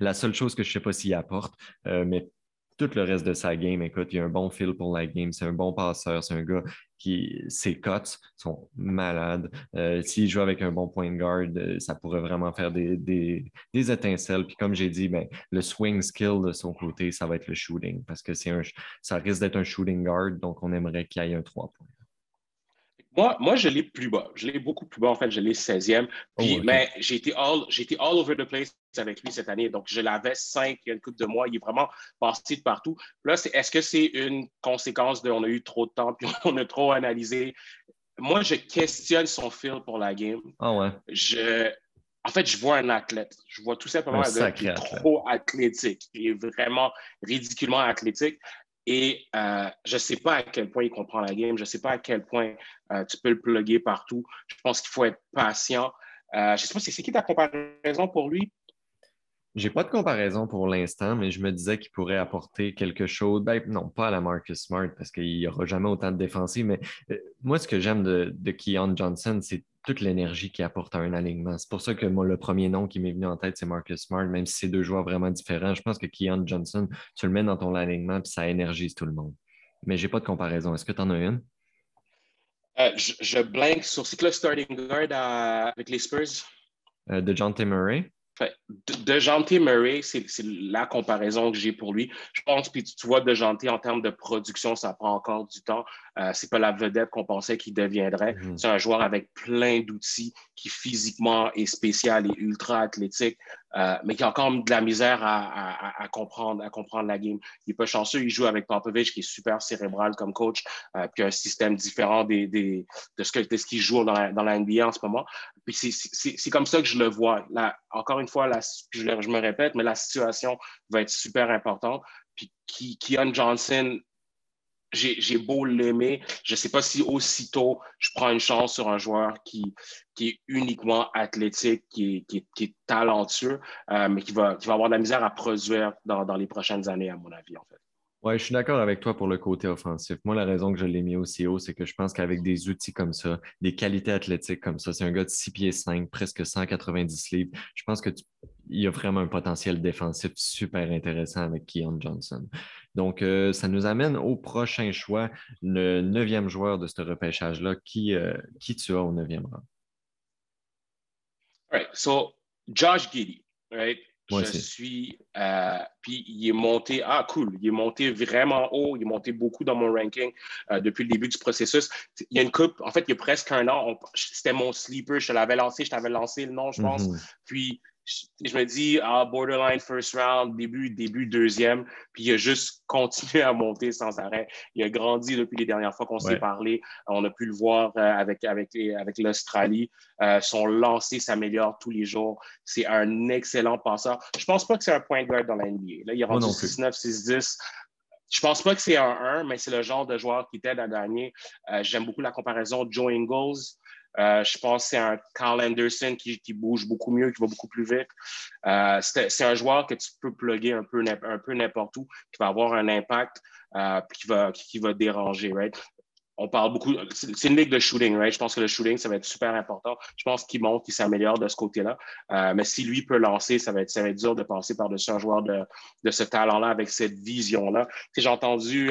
la, seule, chose que je sais pas s'il apporte, mais tout le reste de sa game, écoute, il a un bon feel pour la game, c'est un bon passeur, c'est un gars qui, ses cuts sont malades. Euh, s'il joue avec un bon point de garde, euh, ça pourrait vraiment faire des, des, des étincelles. Puis comme j'ai dit, ben, le swing skill de son côté, ça va être le shooting parce que c'est un, ça risque d'être un shooting guard, donc on aimerait qu'il y ait un 3 points. Moi, moi, je l'ai plus bas. Je l'ai beaucoup plus bas. En fait, je l'ai 16e. Puis, Mais j'ai été, all, all over the place avec lui cette année. Donc, je l'avais 5 il y a une coupe de mois. Il est vraiment passé de partout. Là, est-ce que c'est une conséquence de on a eu trop de temps puis on a trop analysé? Moi, je questionne son feel pour la game. Ah ouais. Je, en fait, je vois un athlète. Je vois tout simplement un, gars qui est trop athlétique. Il est vraiment ridiculement athlétique. Et euh, je ne sais pas à quel point il comprend la game, je ne sais pas à quel point euh, tu peux le plugger partout. Je pense qu'il faut être patient. Euh, je ne sais pas, c'est qui ta comparaison pour lui? J'ai pas de comparaison pour l'instant, mais je me disais qu'il pourrait apporter quelque chose. Ben, non, pas à la Marcus Smart, parce qu'il n'y aura jamais autant de défensifs, mais moi, ce que j'aime de, de Keon Johnson, c'est toute l'énergie qu'il apporte à un alignement. C'est pour ça que moi, le premier nom qui m'est venu en tête, c'est Marcus Smart, même si c'est deux joueurs vraiment différents. Je pense que Keon Johnson, tu le mets dans ton alignement, puis ça énergise tout le monde. Mais je n'ai pas de comparaison. Est-ce que tu en as une? Euh, je, je blank sur c'est le starting guard avec les Spurs? Euh, de John T. Murray? De, Janté Murray, c'est la comparaison que j'ai pour lui. Je pense, puis tu, vois, De Janté, en termes de production, ça prend encore du temps. Euh, c'est pas la vedette qu'on pensait qu'il deviendrait. Mm-hmm. C'est un joueur avec plein d'outils qui physiquement est spécial et ultra athlétique, euh, mais qui a encore de la misère à, comprendre, à comprendre la game. Il est pas chanceux, il joue avec Popovich, qui est super cérébral comme coach, euh, puis un système différent des, des, de ce qu'il joue dans la, dans la NBA en ce moment. Puis c'est comme ça que je le vois. Encore une fois, la, je, je, me répète, mais la situation va être super importante. Puis Keon Johnson j'ai beau l'aimer, je ne sais pas si aussitôt je prends une chance sur un joueur qui, qui est uniquement athlétique, qui est, qui est, talentueux, euh, mais qui va, qui va avoir de la misère à produire dans, dans les prochaines années, à mon avis, en fait. Oui, je suis d'accord avec toi pour le côté offensif. Moi, la raison que je l'ai mis aussi haut, c'est que je pense qu'avec des outils comme ça, des qualités athlétiques comme ça, c'est un gars de 6 pieds 5, presque 190 livres. Je pense qu'il y a vraiment un potentiel défensif super intéressant avec Keon Johnson. Donc, euh, ça nous amène au prochain choix, le neuvième joueur de ce repêchage-là. Qui, euh, tu as au neuvième rang? All right. So, Josh Giddy, right? Je suis. Euh, puis il est monté. Ah, cool. Il est monté vraiment haut. Il est monté beaucoup dans mon ranking depuis le début du processus. Il y a une coupe. En fait, il y a presque un an. C'était mon sleeper. Je l'avais lancé. Je t'avais lancé le nom, je pense. Mm-hmm. Puis je, me dis, ah, borderline first round, début, début deuxième, puis il a juste continué à monter sans arrêt. Il a grandi depuis les dernières fois qu'on s'est parlé. On a pu le voir euh, avec, avec, avec l'Australie. Euh, son lancer s'améliore tous les jours. C'est un excellent passeur. Je pense pas que c'est un point guard dans la NBA. Là, il est rendu 6-9, 6-10. Je pense pas que c'est un 1, mais c'est le genre de joueur qui t'aide à gagner. Euh, j'aime beaucoup la comparaison Joe Ingles. Euh, je pense que c'est un Carl Anderson qui, bouge beaucoup mieux, qui va beaucoup plus vite. Euh, c'est un joueur que tu peux plugger un peu, n'importe où, qui va avoir un impact, euh, qui, va, déranger. Right? On parle beaucoup, c'est une ligue de shooting, right? Je pense que le shooting, ça va être super important. Je pense qu'il monte, qu'il s'améliore de ce côté-là. mais si lui peut lancer, ça va être, dur de passer par-dessus un joueur de ce talent-là avec cette vision-là. J'ai entendu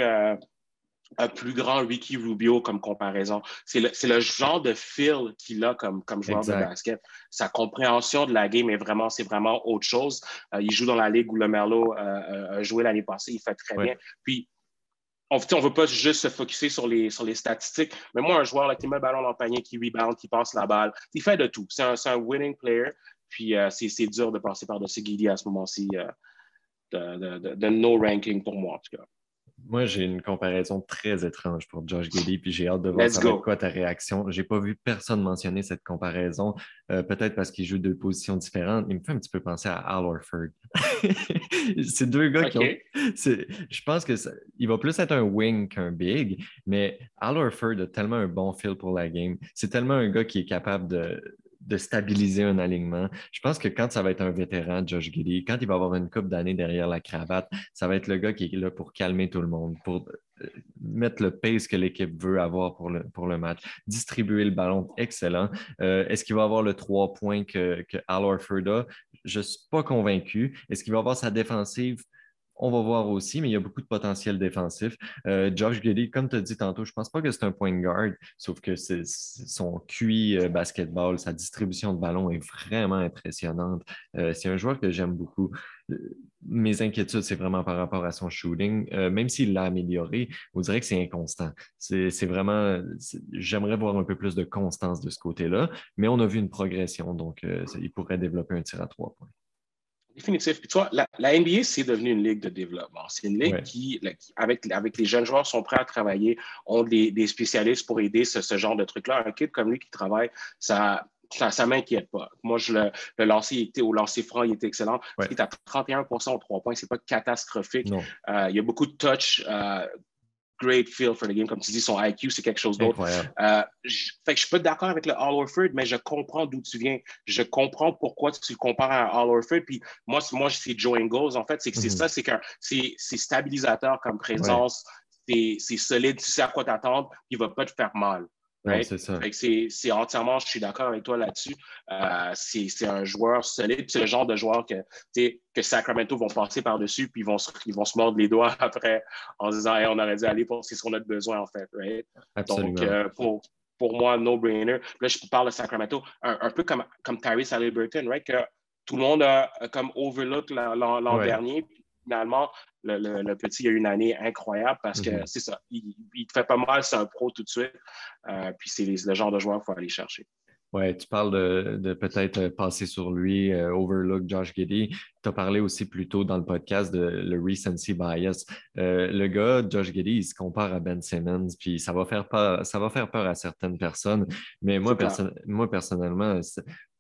un plus grand Ricky Rubio comme comparaison. C'est le, genre de feel qu'il a comme, comme joueur de basket. Sa compréhension de la game est vraiment, c'est vraiment autre chose. Euh, il joue dans la ligue où le Merlot euh, euh, a joué l'année passée. Il fait très bien. Puis, on ne veut pas juste se focuser sur les, sur les statistiques, mais moi, un joueur là, qui met le ballon dans le panier, qui rebound, qui passe la balle, il fait de tout. C'est un, winning player. Puis, c'est dur de passer par-dessus Guidi à ce moment-ci de, de, de no ranking pour moi, en tout cas. Moi, j'ai une comparaison très étrange pour Josh Giddy, puis j'ai hâte de voir quoi ta réaction. J'ai pas vu personne mentionner cette comparaison, euh, peut-être parce qu'il joue deux positions différentes. Il me fait un petit peu penser à Al Orford. c'est deux gars qui ont. Je pense que il va plus être un wing qu'un big, mais Al Orford a tellement un bon feel pour la game. C'est tellement un gars qui est capable de, de stabiliser un alignement. Je pense que quand ça va être un vétéran, Josh Giddy, quand il va avoir une coupe d'années derrière la cravate, ça va être le gars qui est là pour calmer tout le monde, pour euh, mettre le pace que l'équipe veut avoir pour le, match, distribuer le ballon, excellent. Euh, est-ce qu'il va avoir le trois points que, que Al Orford a? Je ne suis pas convaincu. Est-ce qu'il va avoir sa défensive? On va voir aussi, mais il y a beaucoup de potentiel défensif. Euh, Josh Giddy, comme tu as dit tantôt, je ne pense pas que c'est un point guard, sauf que son QI euh, basketball, sa distribution de ballon est vraiment impressionnante. Euh, c'est un joueur que j'aime beaucoup. Mes inquiétudes, c'est vraiment par rapport à son shooting. même s'il l'a amélioré, on dirait que c'est inconstant. C'est vraiment, j'aimerais voir un peu plus de constance de ce côté-là, mais on a vu une progression, donc il pourrait développer un tir à trois points. Définitif. Puis tu vois, la, NBA, c'est devenu une ligue de développement. C'est une ligue qui, avec, avec les jeunes joueurs, sont prêts à travailler, ont des, des spécialistes pour aider ce, ce genre de trucs-là. Un kid comme lui qui travaille, ça, ça ne m'inquiète pas. Moi, je le, le lancer était, au lancer franc, il était excellent. Il est à 31% au 3 points, ce n'est pas catastrophique. Euh, il y a beaucoup de touch. Euh, great feel for the game. Comme tu dis, son IQ, c'est quelque chose d'autre. Euh, fait que je suis pas d'accord avec le All Orford, mais je comprends d'où tu viens. Je comprends pourquoi tu compares à All Orford. Puis moi, moi c'est Joe Ingles. En fait, c'est que c'est mm-hmm. ça, c'est que c'est stabilisateur comme présence. C'est solide, tu sais à quoi t'attendre, il va pas te faire mal c'est ça. C'est entièrement, je suis d'accord avec toi là-dessus. Euh, c'est un joueur solide. C'est le genre de joueur que, que Sacramento vont passer par-dessus, puis ils vont, se, ils vont se mordre les doigts après en disant on aurait dû aller pour ce qu'on a besoin, en fait. Donc, euh, pour, pour moi, no-brainer. Là, je parle de Sacramento, un, peu comme, comme Tyrese Halliburton, right? que tout le monde a, comme overlook l'an dernier finalement, le, petit a eu une année incroyable parce que mhm. c'est ça, il, il, te fait pas mal, c'est un pro tout de suite. Euh, puis c'est le genre de joueur qu'il faut aller chercher. Oui, tu parles de, peut-être passer sur lui, euh, overlook Josh Giddy. Tu as parlé aussi plus tôt dans le podcast de le recency bias. Euh, le gars, Josh Giddy, il se compare à Ben Simmons, puis ça va faire peur, ça va faire peur à certaines personnes. Mais moi, moi personnellement,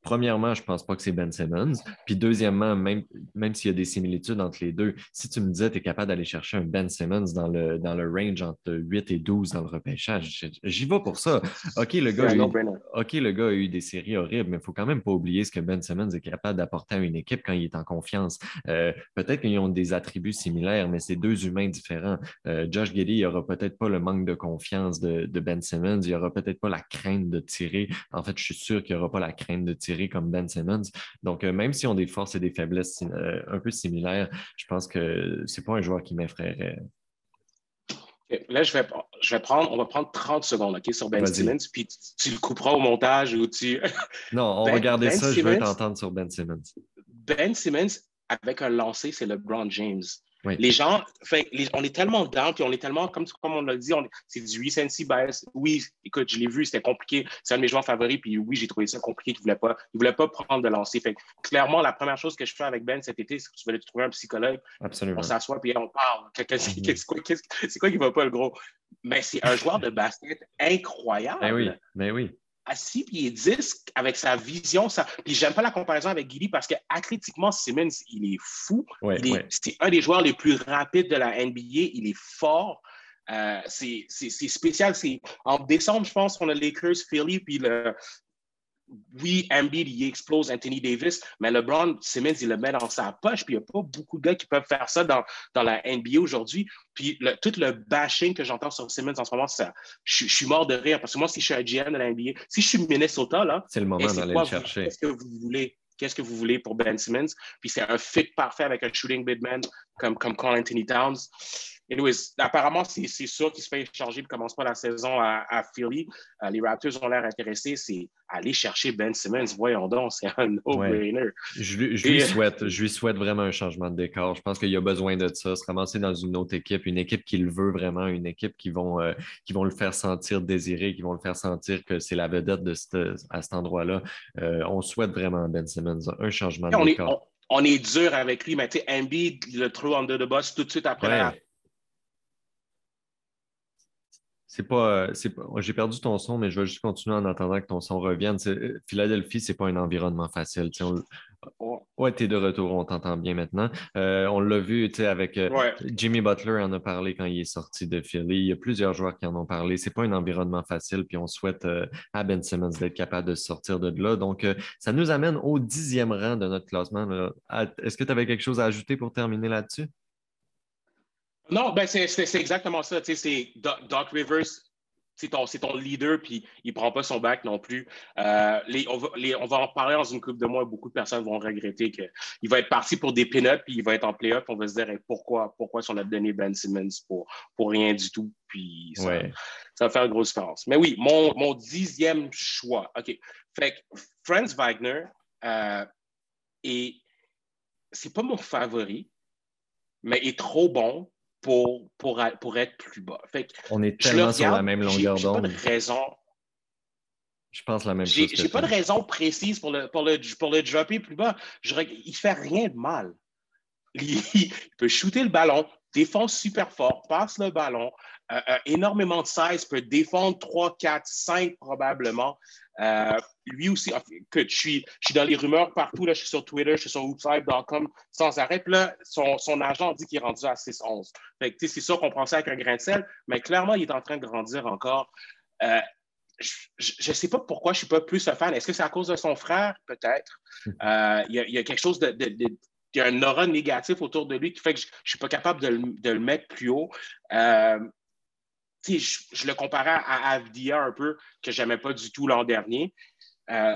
Premièrement, je ne pense pas que c'est Ben Simmons. Puis deuxièmement, même, même s'il y a des similitudes entre les deux, si tu me disais que tu es capable d'aller chercher un Ben Simmons dans le, dans le range entre 8 et 12 dans le repêchage, j'y vais pour ça. OK, le gars, a eu, le gars a eu des séries horribles, mais il ne faut quand même pas oublier ce que Ben Simmons est capable d'apporter à une équipe quand il est en confiance. Euh, peut-être qu'ils ont des attributs similaires, mais c'est deux humains différents. Euh, Josh Giddy, il aura peut-être pas le manque de confiance de, de Ben Simmons, il aura peut-être pas la crainte de tirer. En fait, je suis sûr qu'il n'y aura pas la crainte de tirer comme Ben Simmons. Donc, euh, même si on des forces et des faiblesses euh, un peu similaires, je pense que c'est pas un joueur qui m'effraierait. Là, je vais, je vais prendre, on va prendre 30 secondes OK, sur Ben Simmons, puis tu, le couperas au montage ou tu. non, on va ben, garder ben ça, je vais t'entendre sur Ben Simmons. Ben Simmons, avec un lancer, c'est LeBron James. Les gens, on est tellement down, puis on est tellement, comme, comme on l'a dit, c'est du recency bias. Oui, écoute, je l'ai vu, c'était compliqué. C'est un de mes joueurs favoris, puis oui, j'ai trouvé ça compliqué qu'il ne voulait pas. Il voulait pas prendre de lancer. Fait clairement, la première chose que je fais avec Ben cet été, c'est que tu aller trouver un psychologue. Absolument. On s'assoit, puis on parle. C'est quoi, qui va pas, le gros? Mais c'est un joueur de basket incroyable. Ben oui, mais ben oui à 6 pieds 10 avec sa vision. Ça... Puis j'aime pas la comparaison avec Gilly parce qu'athlétiquement, Simmons, il est fou. C'est un des joueurs les plus rapides de la NBA. Il est fort. Euh, c'est spécial. En décembre, je pense, on a Lakers, Philly, puis le, oui, Embiid, il explose Anthony Davis, mais LeBron Simmons, il le met dans sa poche, puis il n'y a pas beaucoup de gars qui peuvent faire ça dans, dans la NBA aujourd'hui. Puis tout le bashing que j'entends sur Simmons en ce moment, ça, je, suis mort de rire, parce que moi, si je suis un GM de la NBA, si je suis Minnesota, là, c'est le moment d'aller le chercher. Qu'est-ce que vous voulez? Qu'est-ce que vous voulez pour Ben Simmons? Puis c'est un fit parfait avec un shooting big man comme, comme Carl Anthony Towns. Anyways, apparemment, c'est sûr qu'il se fait échanger ne commence pas la saison à, Philly. Euh, les Raptors ont l'air intéressés. C'est aller chercher Ben Simmons. Voyons donc, c'est un no-brainer. Je, lui souhaite, je lui souhaite vraiment un changement de décor. Je pense qu'il a besoin de ça, se ramasser dans une autre équipe, une équipe qui le veut vraiment, une équipe qui vont, euh, qui vont le faire sentir désiré, qui vont le faire sentir que c'est la vedette de à cet endroit-là. Euh, on souhaite vraiment Ben Simmons un changement de décor. on, est dur avec lui, mais tu sais, Embiid le throw under the bus tout de suite après la c'est pas, c'est pas j'ai perdu ton son, mais je vais juste continuer en attendant que ton son revienne. Euh, Philadelphie, c'est pas un environnement facile. Ouais, tu es de retour, on t'entend bien maintenant. Euh, on l'a vu avec euh, Jimmy Butler en a parlé quand il est sorti de Philly. Il y a plusieurs joueurs qui en ont parlé. C'est pas un environnement facile, puis on souhaite à Ben Simmons d'être capable de sortir de là. Donc, ça nous amène au dixième rang de notre classement. Est-ce que tu avais quelque chose à ajouter pour terminer là-dessus? Non, ben c'est exactement ça. C'est Doc, Rivers, c'est ton, ton, leader, puis il ne prend pas son bac non plus. Euh, les, on, va, on, va, en parler dans une couple de mois. Beaucoup de personnes vont regretter qu'il va être parti pour des pin puis il va être en play-up. On va se dire pourquoi, pourquoi on a donné Ben Simmons pour, pour rien du tout. Puis ça, va faire une grosse différence. Mais oui, mon, mon dixième choix. OK. Fait que Franz Wagner, euh, et c'est pas mon favori, mais il est trop bon pour, pour, pour être plus bas. Fait On est tellement sur la même longueur d'onde. pas de raison. Je pense la même chose. J'ai pas de raison précise pour le, pour le, pour le dropper plus bas. Je, il fait rien de mal. Il, peut shooter le ballon, défendre super fort, passe le ballon, euh, euh, énormément de size, peut défendre 3, 4, 5 probablement. Euh, lui aussi, que je suis, je suis dans les rumeurs partout, là, je suis sur Twitter, je suis sur hoopside.com sans arrêt. Là, son, son agent dit qu'il est rendu à 6-11. C'est sûr qu'on prend ça avec un grain de sel, mais clairement, il est en train de grandir encore. Je ne sais pas pourquoi je ne suis pas plus un fan. Est-ce que c'est à cause de son frère? Peut-être. Il y, a quelque chose de, il y a un aura négatif autour de lui qui fait que je ne suis pas capable de le, de le mettre plus haut. Euh, je, le comparais à Avdia un peu, que je n'aimais pas du tout l'an dernier. Euh,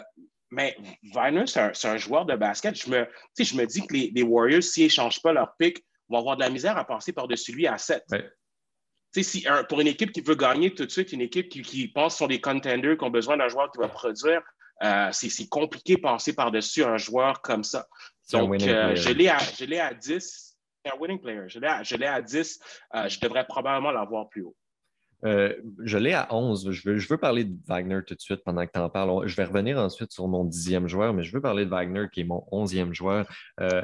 mais Viner, c'est un, joueur de basket. Je me, je me dis que les, Warriors, s'ils n'échangent pas leur pick, vont avoir de la misère à passer par-dessus lui à 7. Si, pour une équipe qui veut gagner tout de suite, une équipe qui, qui pense sur des contenders, qui ont besoin d'un joueur qui va produire, euh, c'est compliqué de passer par-dessus un joueur comme ça. Donc, euh, je l'ai à, à 10. C'est un winning player. Je l'ai à, à, 10. je devrais probablement l'avoir plus haut. Euh, je l'ai à 11. Je veux, je veux, parler de Wagner tout de suite pendant que tu en parles. Je vais revenir ensuite sur mon dixième joueur, mais je veux parler de Wagner qui est mon onzième joueur. Euh,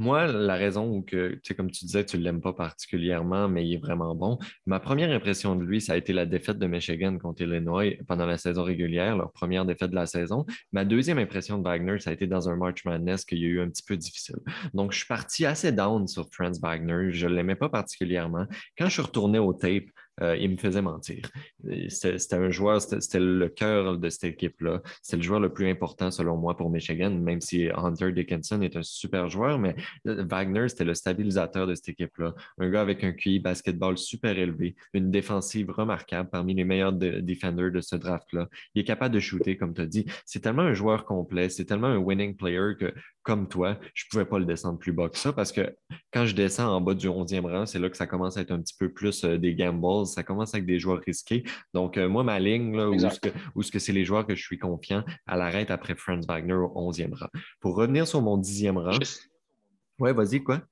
moi, la raison où que, comme tu disais, tu ne l'aimes pas particulièrement, mais il est vraiment bon. Ma première impression de lui, ça a été la défaite de Michigan contre Illinois pendant la saison régulière, leur première défaite de la saison. Ma deuxième impression de Wagner, ça a été dans un March Madness qu'il y a eu un petit peu difficile. Donc, je suis parti assez down sur Franz Wagner. Je ne l'aimais pas particulièrement. Quand je suis retourné au tape, euh, il me faisait mentir. C'était un joueur, c'était le cœur de cette équipe-là. C'est le joueur le plus important selon moi pour Michigan, même si Hunter Dickinson est un super joueur, mais euh, Wagner, c'était le stabilisateur de cette équipe-là. Un gars avec un QI basketball super élevé, une défensive remarquable parmi les meilleurs defenders de ce draft-là. Il est capable de shooter, comme tu as dit. C'est tellement un joueur complet, c'est tellement un winning player que comme toi, je ne pouvais pas le descendre plus bas que ça parce que quand je descends en bas du 11e rang, c'est là que ça commence à être un petit peu plus euh, des gambles, ça commence avec des joueurs risqués. Donc, euh, moi, ma ligne, là, où ce que, c'est les joueurs que je suis confiant, elle arrête après Franz Wagner au 11e rang. Pour revenir sur mon 10e rang. Oui, vas-y, quoi?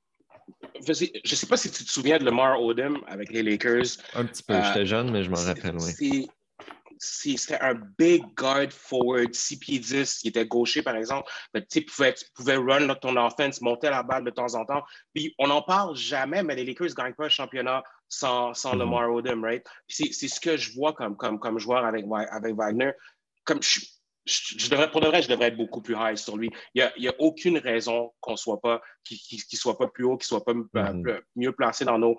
je ne sais pas si tu te souviens de Lamar Odom avec les Lakers. Un petit peu, j'étais jeune, mais je m'en rappelle, oui c'était un big guard forward, 6 pieds 10, qui était gaucher, par exemple. tu pouvais, pouvais run ton offense, monter la balle de temps en temps. Puis on n'en parle jamais, mais les Lakers ne gagnent pas le championnat sans, sans mm-hmm. Lamar Odom, right? C'est ce que je vois comme, comme, comme joueur avec, avec Wagner. Comme je, je, devrais, pour de vrai, je devrais être beaucoup plus high sur lui. Il n'y a, a, aucune raison qu'on soit pas, qu'il ne soit pas plus haut, qu'il soit pas mm-hmm. mieux placé dans nos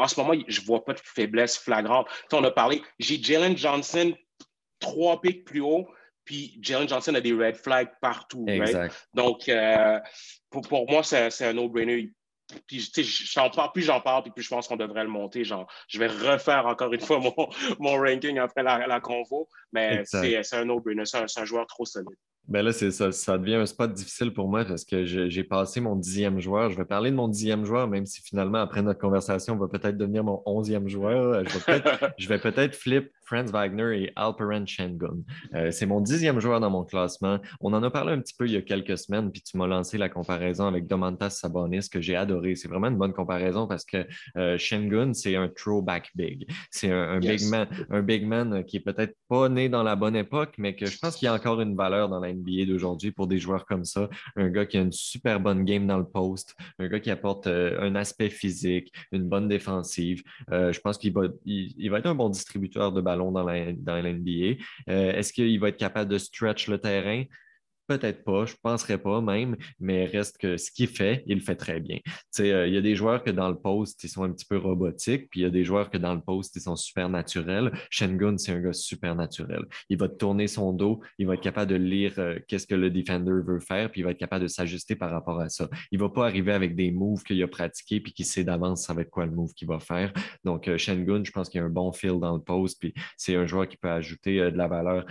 en ce moment, je ne vois pas de faiblesse flagrante. on a parlé, j'ai Jalen Johnson trois pics plus haut, puis Jalen Johnson a des red flags partout. Donc, euh, pour, moi, c'est un no-brainer. Puis, j'en parle, plus j'en parle, puis plus je pense qu'on devrait le monter. Genre, je vais refaire encore une fois mon, ranking après la, la convo, mais c'est un no-brainer. C'est un, joueur trop solide. Ben là, c'est ça, ça devient un spot difficile pour moi parce que j'ai passé mon dixième joueur. Je vais parler de mon dixième joueur, même si finalement, après notre conversation, on va peut-être devenir mon onzième joueur. Je vais peut-être flip Franz Wagner et Alperen Schengen. Euh, c'est mon dixième joueur dans mon classement. On en a parlé un petit peu il y a quelques semaines, puis tu m'as lancé la comparaison avec Domantas Sabonis, que j'ai adoré. C'est vraiment une bonne comparaison parce que euh, Schengen, c'est un throwback big. C'est un, big man, un big man qui est peut-être pas né dans la bonne époque, mais que je pense qu'il y a encore une valeur dans la NBA d'aujourd'hui pour des joueurs comme ça. Un gars qui a une super bonne game dans le post, un gars qui apporte euh, un aspect physique, une bonne défensive. je pense qu'il va, il va être un bon distributeur de ballon dans la, dans NBA. Euh, est-ce qu'il va être capable de stretch le terrain? Peut-être pas, je ne penserais pas même, mais reste que ce qu'il fait, il le fait très bien. Euh, il y a des joueurs que dans le post, ils sont un petit peu robotiques, puis il y a des joueurs que dans le post, ils sont super naturels. Shengun, c'est un gars super naturel. Il va tourner son dos, il va être capable de lire euh, qu'est-ce que le defender veut faire, puis il va être capable de s'ajuster par rapport à ça. Il ne va pas arriver avec des moves qu'il a pratiqués, puis qu'il sait d'avance avec quoi le move qu'il va faire. Donc, euh, Shengun, je pense qu'il y a un bon feel dans le post, puis c'est un joueur qui peut ajouter de la valeur.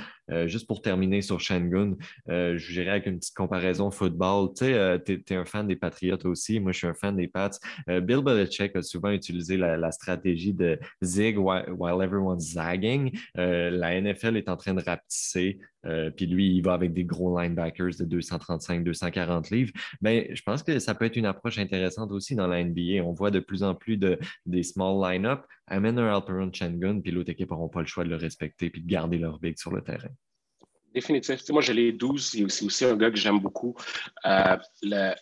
juste pour terminer sur Shengun, je je dirais avec une petite comparaison football. Tu sais, euh, es, un fan des Patriots aussi. Moi, je suis un fan des Pats. Euh, Bill Belichick a souvent utilisé la, stratégie de zig while, everyone's zagging. Euh, la NFL est en train de rapetisser. puis lui, il va avec des gros linebackers de 235, 240 livres. Ben, je pense que ça peut être une approche intéressante aussi dans la NBA. On voit de plus en plus de, des small line-up. Amène un Alperon Shengun, puis l'autre équipe n'auront pas le choix de le respecter puis de garder leur big sur le terrain. Définitif. moi, j'ai les 12. C'est aussi un gars que j'aime beaucoup. Euh, le,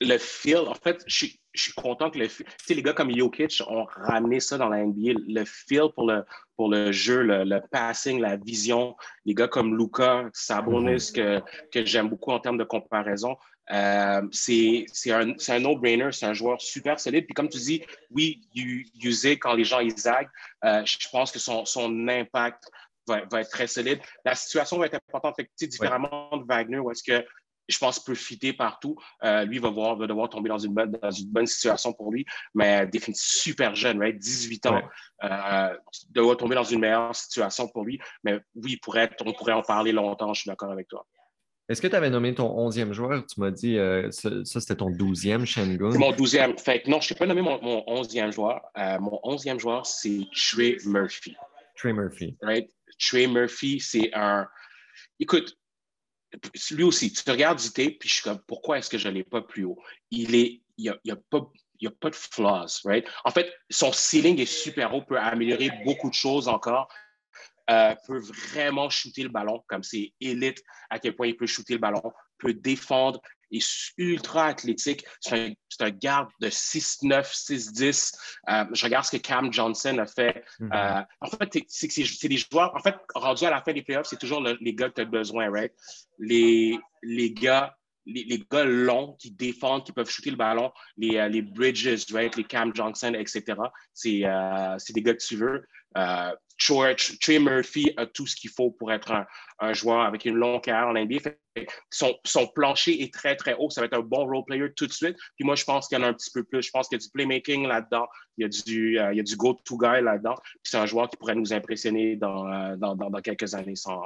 le feel, en fait, je suis, je suis content que le Tu sais, les gars comme Jokic ont ramené ça dans la NBA. Le feel pour le, pour le jeu, le, passing, la vision. Les gars comme Luca, Sabonis, mm-hmm. que, que j'aime beaucoup en termes de comparaison. Euh, c'est un, un no-brainer, c'est un joueur super solide. Puis comme tu dis, oui, user quand les gens ils zaguent, euh, je pense que son, son impact va, être très solide. La situation va être importante, fait, différemment de Wagner, où est-ce que je pense peut fitter partout. Euh, lui va, voir, va devoir tomber dans une, bonne, dans une bonne situation pour lui, mais définitivement super jeune, right? 18 ans, euh, devoir tomber dans une meilleure situation pour lui. Mais oui, pourrait, on pourrait en parler longtemps, je suis d'accord avec toi. Est-ce que tu avais nommé ton 11e joueur? Tu m'as dit, euh, ça, c'était ton 12e, Shengun. Mon 12e. Fait non, je n'ai pas nommé mon, mon 11e joueur. mon 11e joueur, c'est Trey Murphy. Trey Murphy. Right? Trey Murphy, c'est un. Écoute, lui aussi, tu regardes du tape, puis je suis comme, pourquoi est-ce que je ne l'ai pas plus haut? Il est. Il n'y a, a, pas. A pas de flaws, right? En fait, son ceiling est super haut, peut améliorer beaucoup de choses encore. Euh, peut vraiment shooter le ballon, comme c'est élite à quel point il peut shooter le ballon, peut défendre, est ultra athlétique. C'est un, garde de 6'9, 6'10. Euh, je regarde ce que Cam Johnson a fait. Mm-hmm. Euh, en fait, c'est des joueurs, en fait, rendus à la fin des playoffs, c'est toujours les gars que tu as besoin, right? Les, les gars les, gars longs qui défendent, qui peuvent shooter le ballon, les, euh, les Bridges, right? les Cam Johnson, etc. C'est des gars que tu veux. Trey Murphy a tout ce qu'il faut pour être un, joueur avec une longue carrière en NBA. Son, son, plancher est très, très haut. Ça va être un bon role player tout de suite. Puis moi, je pense qu'il y en a un petit peu plus. Je pense qu'il y a du playmaking là-dedans. Il y a du, euh, il y a du go-to guy là-dedans. Puis c'est un joueur qui pourrait nous impressionner dans, euh, dans, dans, quelques années, sans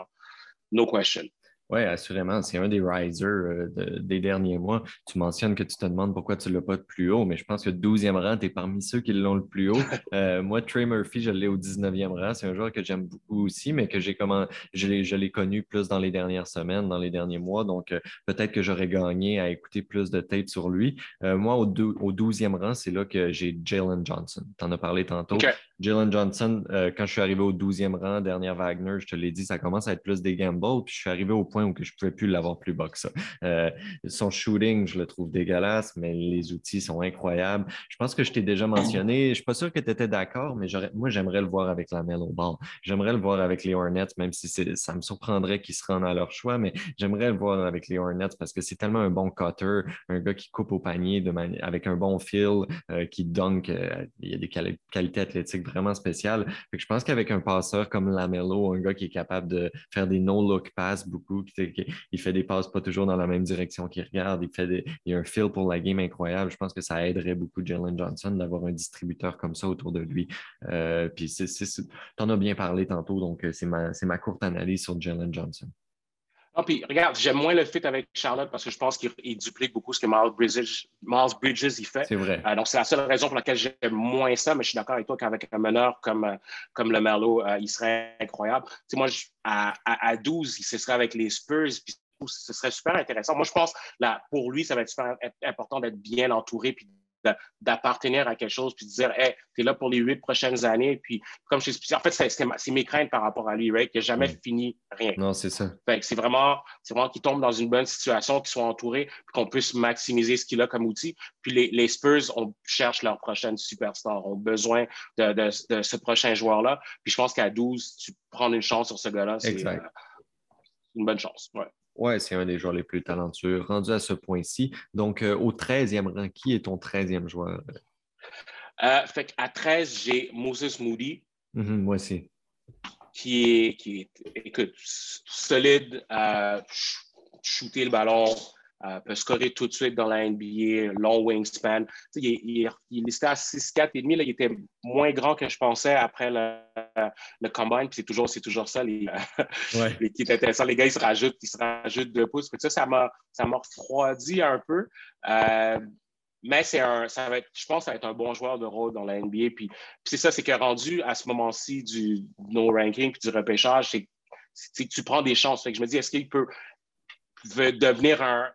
no question. Oui, assurément. C'est un des risers euh, des derniers mois. Tu mentionnes que tu te demandes pourquoi tu ne l'as pas de plus haut, mais je pense que 12e rang, tu es parmi ceux qui l'ont le plus haut. Euh, moi, Trey Murphy, je l'ai au 19e rang. C'est un joueur que j'aime beaucoup aussi, mais que j'ai comment je l'ai connu plus dans les dernières semaines, dans les derniers mois. Donc, euh, peut-être que j'aurais gagné à écouter plus de têtes sur lui. moi, au, au 12e rang, c'est là que j'ai Jalen Johnson. Tu en as parlé tantôt. Jalen Johnson, quand je suis arrivé au 12e rang, dernière Wagner, je te l'ai dit, ça commence à être plus des gambles. Puis je suis arrivé au point où je ne pouvais plus l'avoir plus bas que ça. Euh, son shooting, je le trouve dégueulasse, mais les outils sont incroyables. Je pense que je t'ai déjà mentionné. Je ne suis pas sûr que tu étais d'accord, mais moi, j'aimerais le voir avec la au bord. J'aimerais le voir avec les Hornets, même si ça me surprendrait qu'ils se rendent à leur choix, mais j'aimerais le voir avec les Hornets parce que c'est tellement un bon cutter, un gars qui coupe au panier avec un bon feel, euh, qui dunk. Euh, il y a des qualités athlétiques vraiment spéciales. je pense qu'avec un passeur comme Lamelo, un gars qui est capable de faire des no-look pass beaucoup, qui, il fait des passes pas toujours dans la même direction qu'il regarde. Il, fait a un feel pour la game incroyable. Je pense que ça aiderait beaucoup Jalen Johnson d'avoir un distributeur comme ça autour de lui. Euh, puis tu en as bien parlé tantôt, donc euh, c'est ma, ma courte analyse sur Jalen Johnson. Ah, puis regarde, j'aime moins le fit avec Charlotte parce que je pense qu'il duplique beaucoup ce que Miles Bridges, Miles Bridges il fait. C'est vrai. Euh, donc, c'est la seule raison pour laquelle j'aime moins ça, mais je suis d'accord avec toi qu'avec un meneur comme, euh, comme le Merlot, euh, il serait incroyable. Tu moi, à, à, 12, ce serait avec les Spurs, puis ce serait super intéressant. Moi, je pense, là, pour lui, ça va être super important d'être bien entouré puis d'appartenir à quelque chose, puis de dire, hey, tu es là pour les huit prochaines années. Puis, comme je en fait, c'est mes craintes par rapport à lui, right, qui n'a jamais fini rien. Non, c'est ça. c'est vraiment, vraiment qu'il tombe dans une bonne situation, qu'il soit entouré, puis qu'on puisse maximiser ce qu'il a comme outil. Puis les, les Spurs on cherche leur prochaine superstar, ont besoin de, de, ce prochain joueur-là. Puis je pense qu'à 12, tu prends une chance sur ce gars-là, c'est euh, une bonne chance. Ouais. Oui, c'est un des joueurs les plus talentueux, rendu à ce point-ci. Donc, euh, au 13e rang, qui est ton 13e joueur? Euh, fait à 13, j'ai Moses Moody. Mm-hmm, moi aussi. Qui est, qui est écoute, solide, euh, shooter le ballon, euh, peut scorer tout de suite dans la NBA, long wingspan. Il, il, il, était à 6-4 et demi, il était moins grand que je pensais après le, le combine. C'est toujours, c'est toujours ça les, qui est intéressant. Les gars, ils se rajoutent, ils se rajoutent deux pouces. Ça, ça m'a, ça m'a refroidi un peu. Euh, mais c'est un, ça va être, je pense que ça va être un bon joueur de rôle dans la NBA. Puis, c'est ça, c'est que rendu à ce moment-ci du no ranking puis du repêchage, c'est, que tu prends des chances. Fait que je me dis, est-ce qu'il peut devenir un,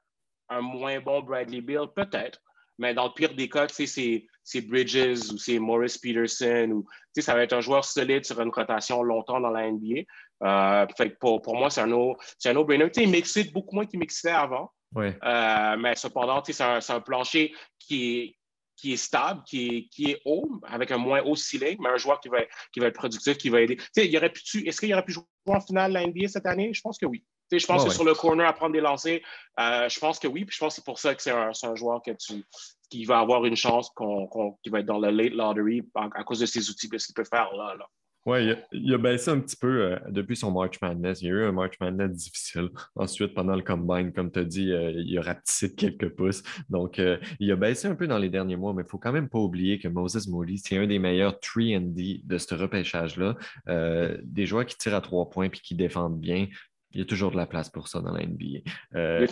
un moins bon Bradley Bill? Peut-être. Mais dans le pire des cas, c'est Bridges ou c'est Morris Peterson ou ça va être un joueur solide sur une rotation longtemps dans la NBA. Euh, fait pour, pour moi, c'est un no-brainer. il m'excite beaucoup moins qu'il m'excitait avant. Euh, mais cependant, c'est un, un, plancher qui est, qui est stable, qui est, qui est haut, avec un moins haut ceiling, mais un joueur qui va, qui va être productif, qui va aider. Il aurait pu, est-ce qu'il aurait pu jouer en finale de la NBA cette année? Je pense que oui je pense que sur le corner à prendre des lancers, euh, je pense que oui. Puis je pense que c'est pour ça que c'est un, joueur que tu, qui va avoir une chance qu'on, qui va être dans le late lottery à, cause de ses outils, de ce qu'il peut faire là. là. Oui, il, a baissé un petit peu euh, depuis son March Madness. Il y a eu un March Madness difficile. Ensuite, pendant le combine, comme tu as dit, euh, il a rapetissé de quelques pouces. Donc, il a baissé un peu dans les derniers mois, mais il ne faut quand même pas oublier que Moses Moody, c'est un des meilleurs 3D de ce repêchage-là. des joueurs qui tirent à trois points et qui défendent bien il y a toujours de la place pour ça dans la NBA. Euh,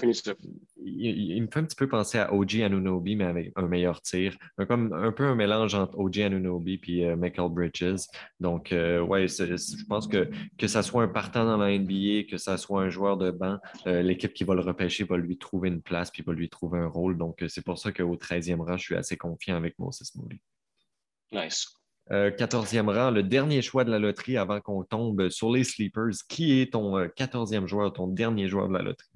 il, me fait un petit peu penser à OG Anunobi, mais avec un meilleur tir. Un, comme, un peu un mélange entre OG Anunobi et euh, Michael Bridges. Donc, euh, ouais, je pense que que ça soit un partant dans la NBA, que ça soit un joueur de banc, l'équipe qui va le repêcher va lui trouver une place puis va lui trouver un rôle. Donc, c'est pour ça qu'au 13e rang, je suis assez confiant avec Moses Moody. Nice. 14e euh, rang, le dernier choix de la loterie avant qu'on tombe sur les sleepers. Qui est ton 14e euh, joueur, ton dernier joueur de la loterie?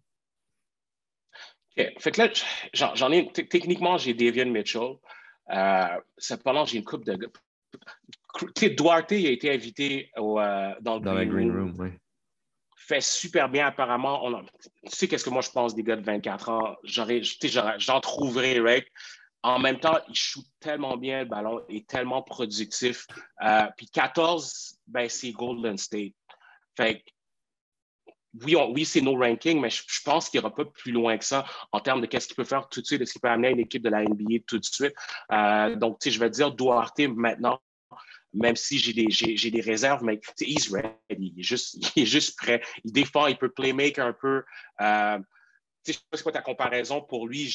Fait que là, j'en ai, techniquement, j'ai Davian Mitchell. Euh, cependant, j'ai une coupe de. Duarte a été invité au, dans le Green, Room. oui. Fait super bien, apparemment. On tu sais, qu'est-ce que moi je pense des gars de 24 ans? J'en trouverai, right? En même temps, il shoot tellement bien le ballon, est tellement productif. Euh, puis 14, ben, c'est Golden State. Fait oui, oui c'est nos rankings, mais je, pense qu'il aura pas plus loin que ça en termes de qu'est-ce qu'il peut faire tout de suite, est-ce qu'il peut amener une équipe de la NBA tout de suite. Euh, donc, tu sais, je vais dire Duarte maintenant. même si j'ai des, j'ai, des réserves, mais he's ready. Il est, juste, il est juste prêt. Il défend, il peut playmaker un peu. Euh, je ne sais pas c'est quoi ta comparaison pour lui.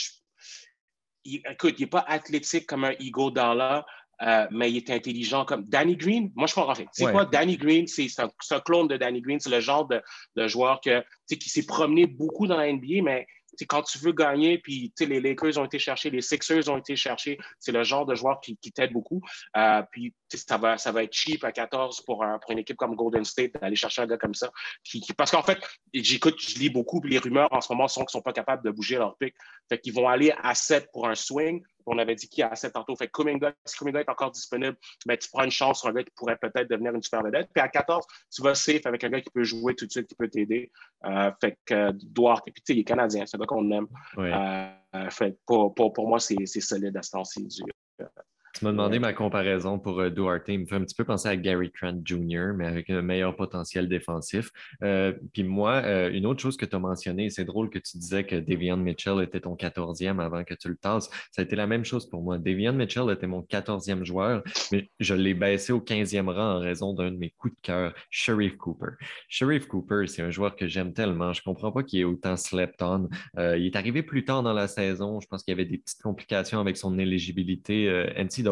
Écoute, il n'est pas athlétique comme un Ego Dalla, euh, mais il est intelligent comme Danny Green. Moi, je pense en fait. Sais quoi, Danny Green, c'est un, clone de Danny Green. C'est le genre de, de joueur que, qui s'est promené beaucoup dans la NBA, mais quand tu veux gagner, puis les Lakers ont été cherchés, les Sixers ont été cherchés, c'est le genre de joueur qui, t'aide beaucoup. Euh, puis ça va, ça va être cheap à 14 pour, pour une équipe comme Golden State d'aller chercher un gars comme ça. Qui, parce qu'en fait, j'écoute, je lis beaucoup, puis les rumeurs en ce moment sont qu'ils ne sont pas capables de bouger leur pick. Fait qu'ils vont aller à 7 pour un swing. On avait dit qu'il y a 7 tantôt. Fait que Kuminga, si Kuminga est encore disponible, ben, tu prends une chance sur un gars qui pourrait peut-être devenir une super vedette. Puis à 14, tu vas safe avec un gars qui peut jouer tout de suite, qui peut t'aider. Euh, fait que euh, et puis tu sais, il est canadien, c'est un gars qu'on aime. Euh, fait, pour, pour, pour moi, c'est solide à ce temps-ci tu m'as demandé ma comparaison pour euh, Duarte. Il me fait un petit peu penser à Gary Trent Jr., mais avec un meilleur potentiel défensif. Euh, puis moi, euh, une autre chose que tu as mentionné, c'est drôle que tu disais que Davion Mitchell était ton 14e avant que tu le tasses. Ça a été la même chose pour moi. Davion Mitchell était mon 14e joueur, mais je l'ai baissé au 15e rang en raison d'un de mes coups de cœur, Sharif Cooper. Sharif Cooper, c'est un joueur que j'aime tellement. Je ne comprends pas qu'il ait autant slept on. il est arrivé plus tard dans la saison. Je pense qu'il y avait des petites complications avec son éligibilité NCAA,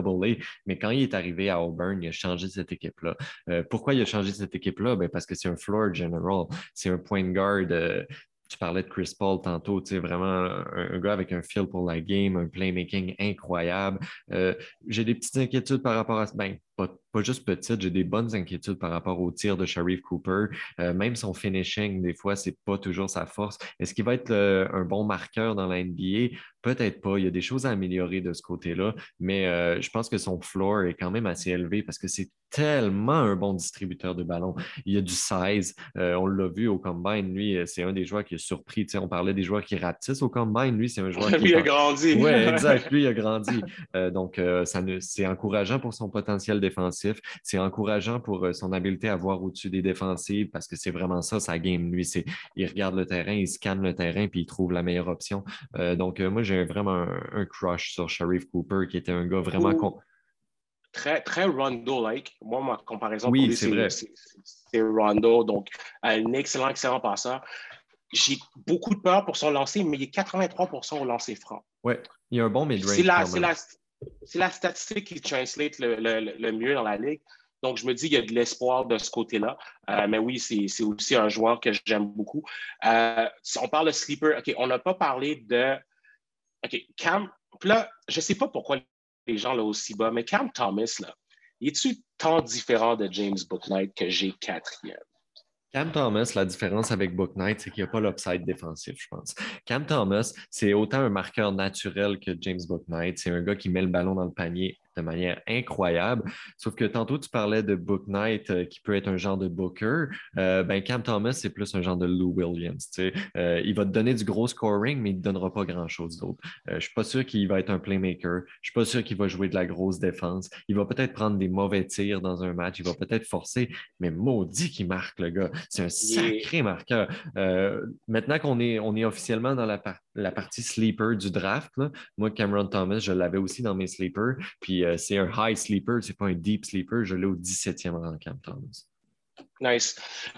mais quand il est arrivé à Auburn, il a changé cette équipe-là. Euh, pourquoi il a changé cette équipe-là? Ben parce que c'est un floor general, c'est un point guard. Euh, tu parlais de Chris Paul tantôt, tu sais, vraiment un, gars avec un feel pour la game, un playmaking incroyable. Euh, j'ai des petites inquiétudes par rapport à ben, pas, pas juste petites, j'ai des bonnes inquiétudes par rapport au tir de Sharif Cooper. Euh, même son finishing, des fois, c'est pas toujours sa force. Est-ce qu'il va être un bon marqueur dans la NBA? Peut-être pas. Il y a des choses à améliorer de ce côté-là, mais euh, je pense que son floor est quand même assez élevé parce que c'est tellement un bon distributeur de ballon. Il y a du size. Euh, on l'a vu au combine. Lui, c'est un des joueurs qui a surpris. Tu sais, on parlait des joueurs qui ratissent au combine. Lui, c'est un joueur qui. lui a grandi. Oui, exact. Lui, il a grandi. donc, ça c'est encourageant pour son potentiel défensif. C'est encourageant pour euh, son habileté à voir au-dessus des défensives parce que c'est vraiment ça, sa game. Lui, c'est il regarde le terrain, il scanne le terrain puis il trouve la meilleure option. Euh, donc, euh, moi, j'ai vraiment un, crush sur Sharif Cooper qui était un gars vraiment. Très, très Rondo-like. Moi, ma comparaison oui, c'est vrai. C'est Rondo, donc un excellent, excellent passeur. J'ai beaucoup de peur pour son lancer, mais il est 83 au lancer franc. Oui, il y a un bon mid-range. C'est la, c'est la statistique qui translate le, mieux dans la ligue. Donc, je me dis qu'il y a de l'espoir de ce côté-là. Euh, mais oui, c'est aussi un joueur que j'aime beaucoup. Euh, on parle de sleeper, OK, on n'a pas parlé de. OK, Cam. Là, je ne sais pas pourquoi les gens là aussi bas, mais Cam Thomas, là, est-tu tant différent de James Booknight que j'ai quatrième? Cam Thomas, la différence avec Book Knight, c'est qu'il n'y a pas l'upside défensif, je pense. Cam Thomas, c'est autant un marqueur naturel que James Book Knight. C'est un gars qui met le ballon dans le panier de manière incroyable. Sauf que tantôt, tu parlais de Book Knight euh, qui peut être un genre de Booker. Euh, ben, Cam Thomas, c'est plus un genre de Lou Williams. Euh, il va te donner du gros scoring, mais il ne te donnera pas grand-chose d'autre. je ne suis pas sûr qu'il va être un playmaker. Je ne suis pas sûr qu'il va jouer de la grosse défense. Il va peut-être prendre des mauvais tirs dans un match. Il va peut-être forcer, mais maudit qu'il marque, le gars. C'est un sacré marqueur. maintenant qu'on est, on est officiellement dans la, la partie sleeper du draft, moi, Cameron Thomas, je l'avais aussi dans mes sleepers. Puis euh, c'est un high sleeper, c'est pas un deep sleeper. Je l'ai au 17e rang, Cam Thomas. Nice.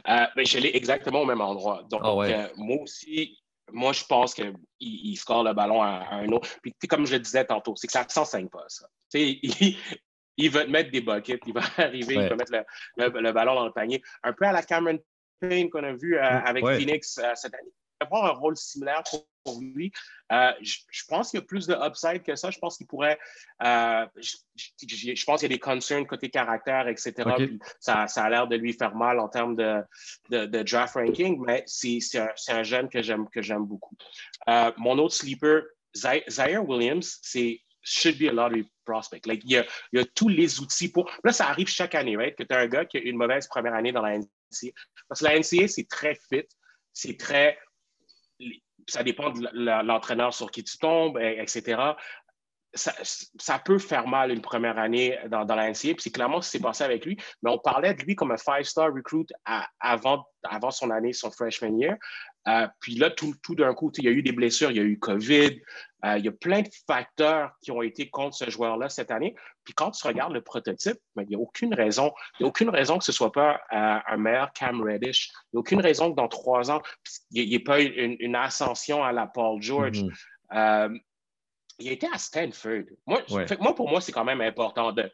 Euh, ben, je l'ai exactement au même endroit. Donc, ah euh, moi aussi, moi, je pense qu'il il score le ballon à, un autre. Puis, comme je le disais tantôt, c'est que ça ne s'enseigne pas, ça. Il, il, va te mettre des buckets, il va arriver, il va mettre le, ballon dans le panier. Un peu à la Cameron Payne qu'on a vu avec Phoenix cette année avoir un rôle similaire pour, lui. Euh, je, pense qu'il y a plus de upside que ça. Je pense qu'il pourrait. Euh, je, pense qu'il y a des concerns côté caractère, etc. ça, ça, a l'air de lui faire mal en termes de, de, draft ranking, mais c'est un, un, jeune que j'aime beaucoup. Euh, mon autre sleeper, Zaire Williams, c'est should be a lottery prospect. Like, il, y a, il y a tous les outils pour. Là, ça arrive chaque année, right? Que tu as un gars qui a une mauvaise première année dans la NCA. Parce que la NCA, c'est très fit, c'est très ça dépend de l'entraîneur sur qui tu tombes, etc. ça, peut faire mal une première année dans, la NCA, puis c'est clairement ce qui s'est passé avec lui. Mais on parlait de lui comme un five-star recruit avant son année, son freshman year. Euh, puis là, tout, tout d'un coup, il y a eu des blessures, il y a eu COVID, euh, il y a plein de facteurs qui ont été contre ce joueur-là cette année. Puis quand tu regardes le prototype, ben, il n'y a aucune raison, il y a aucune raison que ce ne soit pas euh, un meilleur Cam Reddish. Il n'y a aucune raison que dans trois ans, il n'y ait pas une, une, ascension à la Paul George. Mm-hmm il a été à Stanford. Moi, moi pour moi, c'est quand même important de.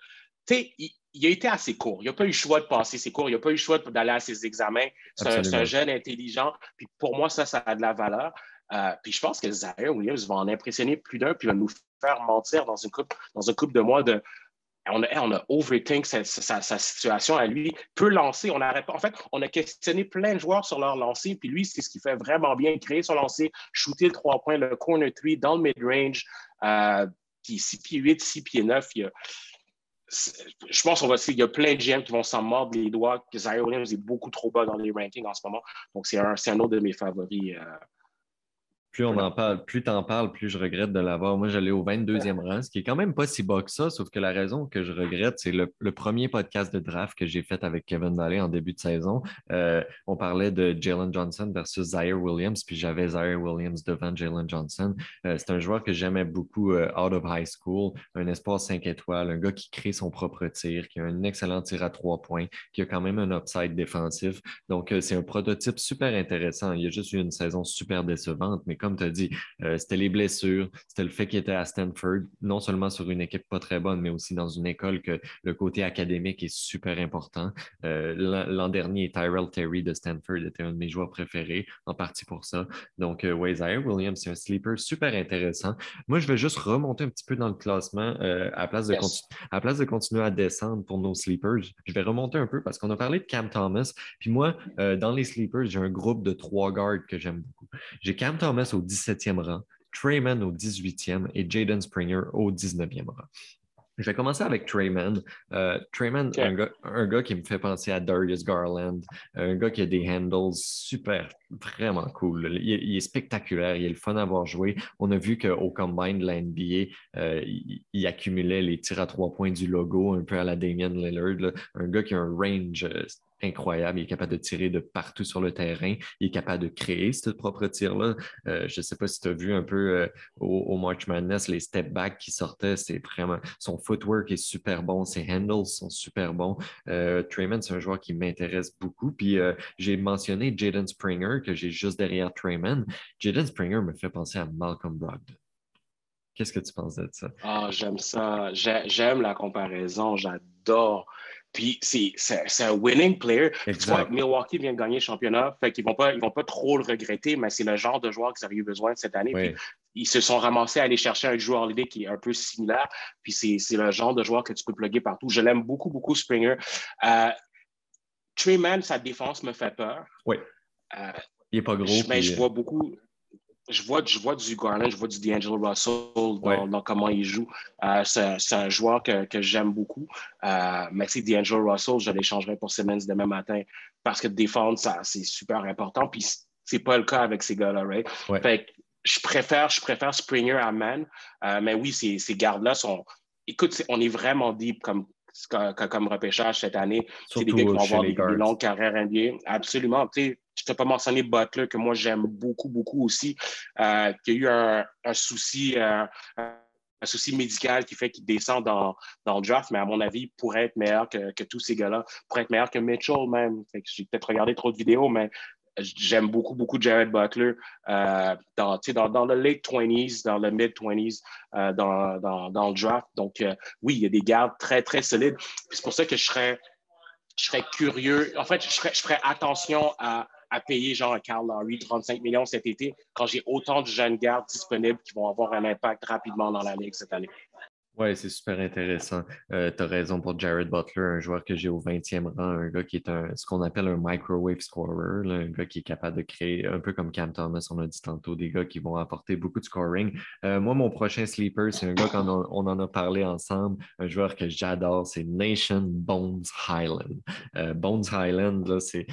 Tu sais, il, a été assez court. Il n'a pas eu le choix de passer ses cours. Il n'a pas eu le choix d'aller à ses examens. C'est un, jeune intelligent. Puis pour moi, ça, ça a de la valeur. Euh, puis je pense que Zaire Williams va en impressionner plus d'un, puis va nous faire mentir dans une coupe, dans un couple de mois de on a, on a overthink sa, sa, situation à lui, peut lancer. On a, en fait, on a questionné plein de joueurs sur leur lancer, puis lui, c'est ce qui fait vraiment bien, créer son lancer, shooter le trois points, le corner three dans le mid-range, euh, puis 6 pieds 8, 6 pieds 9. Il y a, je pense qu'on va il y a plein de GM qui vont s'en mordre les doigts, que Zaire Williams est beaucoup trop bas dans les rankings en ce moment. Donc, c'est un, un, autre de mes favoris. Euh, plus on en parle, plus tu en parles, plus je regrette de l'avoir. Moi, j'allais au 22e rang, ce qui est quand même pas si bas que ça, sauf que la raison que je regrette, c'est le, premier podcast de draft que j'ai fait avec Kevin Valley en début de saison. Euh, on parlait de Jalen Johnson versus Zaire Williams, puis j'avais Zaire Williams devant Jalen Johnson. Euh, c'est un joueur que j'aimais beaucoup euh, out of high school, un espoir 5 étoiles, un gars qui crée son propre tir, qui a un excellent tir à trois points, qui a quand même un upside défensif. Donc, c'est un prototype super intéressant. Il y a juste eu une saison super décevante, mais comme tu as dit, euh, c'était les blessures, c'était le fait qu'il était à Stanford, non seulement sur une équipe pas très bonne, mais aussi dans une école que le côté académique est super important. Euh, l'an dernier, Tyrell Terry de Stanford était un de mes joueurs préférés, en partie pour ça. Donc, euh, Williams, c'est un sleeper super intéressant. Moi, je vais juste remonter un petit peu dans le classement euh, à, place de à place de continuer à descendre pour nos sleepers. Je vais remonter un peu parce qu'on a parlé de Cam Thomas. Puis moi, dans les sleepers, j'ai un groupe de trois guards que j'aime beaucoup. J'ai Cam Thomas au 17e rang, Trayman au 18e et Jaden Springer au 19e rang. Je vais commencer avec Trayman. Euh, Trayman, un, gars, qui me fait penser à Darius Garland, un gars qui a des handles super, vraiment cool. Il, est spectaculaire, il est le fun à voir jouer. On a vu qu'au combine de la NBA, euh, il, accumulait les tirs à trois points du logo, un peu à la Damian Lillard. Un gars qui a un range euh, incroyable. Il est capable de tirer de partout sur le terrain. Il est capable de créer ce propre tir-là. Euh, je ne sais pas si tu as vu un peu euh, au, March Madness les step back qui sortaient. C'est vraiment son footwork est super bon. Ses handles sont super bons. Euh, Trayman, c'est un joueur qui m'intéresse beaucoup. Puis j'ai mentionné Jaden Springer que j'ai juste derrière Trayman. Jaden Springer me fait penser à Malcolm Brogdon. Qu'est-ce que tu penses de ça? Ah, j'aime ça. J'aime la comparaison. J'adore. Puis c'est un winning player. Tu vois, Milwaukee vient de gagner le championnat, fait qu'ils ne vont, pas, vont pas trop le regretter, mais c'est le genre de joueur qu'ils avaient eu besoin cette année. Puis, ils se sont ramassés à aller chercher un joueur l'idée qui est un peu similaire. Puis c'est le genre de joueur que tu peux plugger partout. Je l'aime beaucoup, beaucoup, Springer. Euh, Treyman, sa défense me fait peur. Oui. Euh, il n'est pas gros. Mais je vois beaucoup je vois, je vois du Garland, je vois du D'Angelo Russell dans, comment il joue. Euh, c'est un joueur que, que j'aime beaucoup. Euh, mais tu D'Angelo Russell, je l'échangerai pour Simmons demain matin parce que défendre, c'est super important. Puis c'est pas le cas avec ces gars-là, right? Fait je préfère, je préfère Springer à Man. Euh, mais oui, ces, ces gardes-là sont. Écoute, on est vraiment deep comme, comme, repêchage cette année. C'est des gars qui vont avoir des, longues carrières. Absolument. Je t'ai pas mentionné Butler, que moi j'aime beaucoup, beaucoup aussi, euh, qui a eu un, souci, euh, un souci médical qui fait qu'il descend dans, dans, le draft, mais à mon avis, il pourrait être meilleur que, que tous ces gars-là, pourrait être meilleur que Mitchell même. J'ai peut-être regardé trop de vidéos, mais j'aime beaucoup, beaucoup Jared Butler euh, dans, dans, dans, le late 20s, dans le mid 20s, euh, dans, dans, dans, le draft. Donc, oui, il y a des gardes très, très solides. C'est pour ça que je serais, je serais curieux. En fait, je ferais, je ferais attention à, à payer genre Carl Lowry 35 millions cet été quand j'ai autant de jeunes gardes disponibles qui vont avoir un impact rapidement dans la ligue cette année. Oui, c'est super intéressant. Euh, tu as raison pour Jared Butler, un joueur que j'ai au 20e rang, un gars qui est un, ce qu'on appelle un microwave scorer, un gars qui est capable de créer, un peu comme Cam Thomas, on a dit tantôt, des gars qui vont apporter beaucoup de scoring. Euh, moi, mon prochain sleeper, c'est un gars qu'on on en a parlé ensemble, un joueur que j'adore, c'est Nation Bones Highland. Euh, Bones Highland, là, c'est,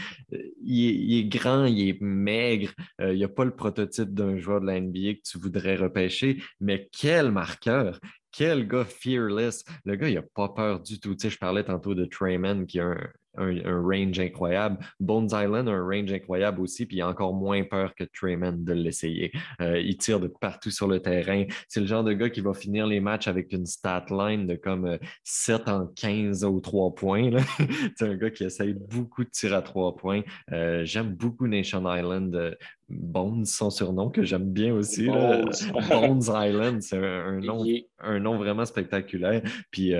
il, est, grand, il est maigre, il n'y a pas le prototype d'un joueur de la NBA que tu voudrais repêcher, mais quel marqueur! Quel gars fearless. Le gars, il n'a pas peur du tout. Tu sais, je parlais tantôt de Trayman qui a un, range incroyable. Bones Island a un range incroyable aussi, puis il a encore moins peur que Trayman de l'essayer. Euh, il tire de partout sur le terrain. C'est le genre de gars qui va finir les matchs avec une stat line de comme 7 euh, en 15 ou 3 points. C'est un gars qui essaye beaucoup de tirs à 3 points. Euh, j'aime beaucoup Nation Island. Bones, son surnom que j'aime bien aussi. Bones, Island, c'est un, nom, un nom vraiment spectaculaire. Puis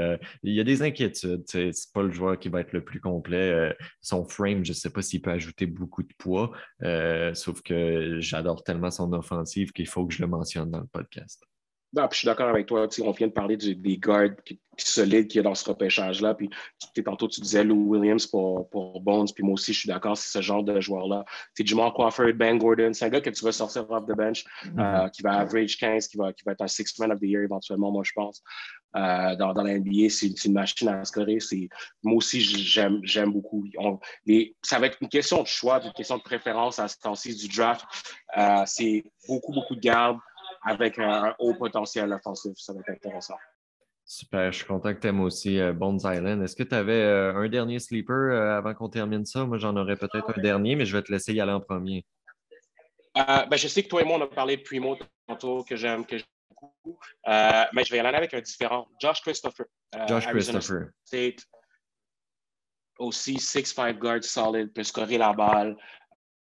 il y a des inquiétudes. C'est pas le joueur qui va être le plus content euh, son frame, je ne sais pas s'il peut ajouter beaucoup de poids, euh, sauf que j'adore tellement son offensive qu'il faut que je le mentionne dans le podcast. Non, puis je suis d'accord avec toi. On vient de parler des gardes solides qu'il y a dans ce repêchage-là. Puis tantôt, tu disais Lou Williams pour, pour Bones. Puis moi aussi, je suis d'accord, c'est ce genre de joueur-là. C'est Jamal Crawford, Ben Gordon. C'est un gars que tu vas sortir off the bench, mm-hmm. euh, qui va average 15, qui va, qui va être un six-man of the year éventuellement, moi, je pense. Euh, dans, dans, la NBA, c'est une machine à scorer. Moi aussi, j'aime beaucoup. ça va être une question de choix, une question de préférence à ce temps-ci du draft. Euh, c'est beaucoup, beaucoup de gardes avec un, haut potentiel offensif. Ça va être intéressant. Super, je suis content que tu aimes aussi euh, Bones Island. Est-ce que tu avais euh, un dernier sleeper euh, avant qu'on termine ça? Moi, j'en aurais peut-être un dernier, mais je vais te laisser y aller en premier. Ben, je sais que toi et moi, on a parlé de Primo tantôt, que j'aime beaucoup, mais je vais y aller avec un différent. Josh Christopher. Josh Christopher. State, aussi 6-5 guard solid, peut scorer la balle,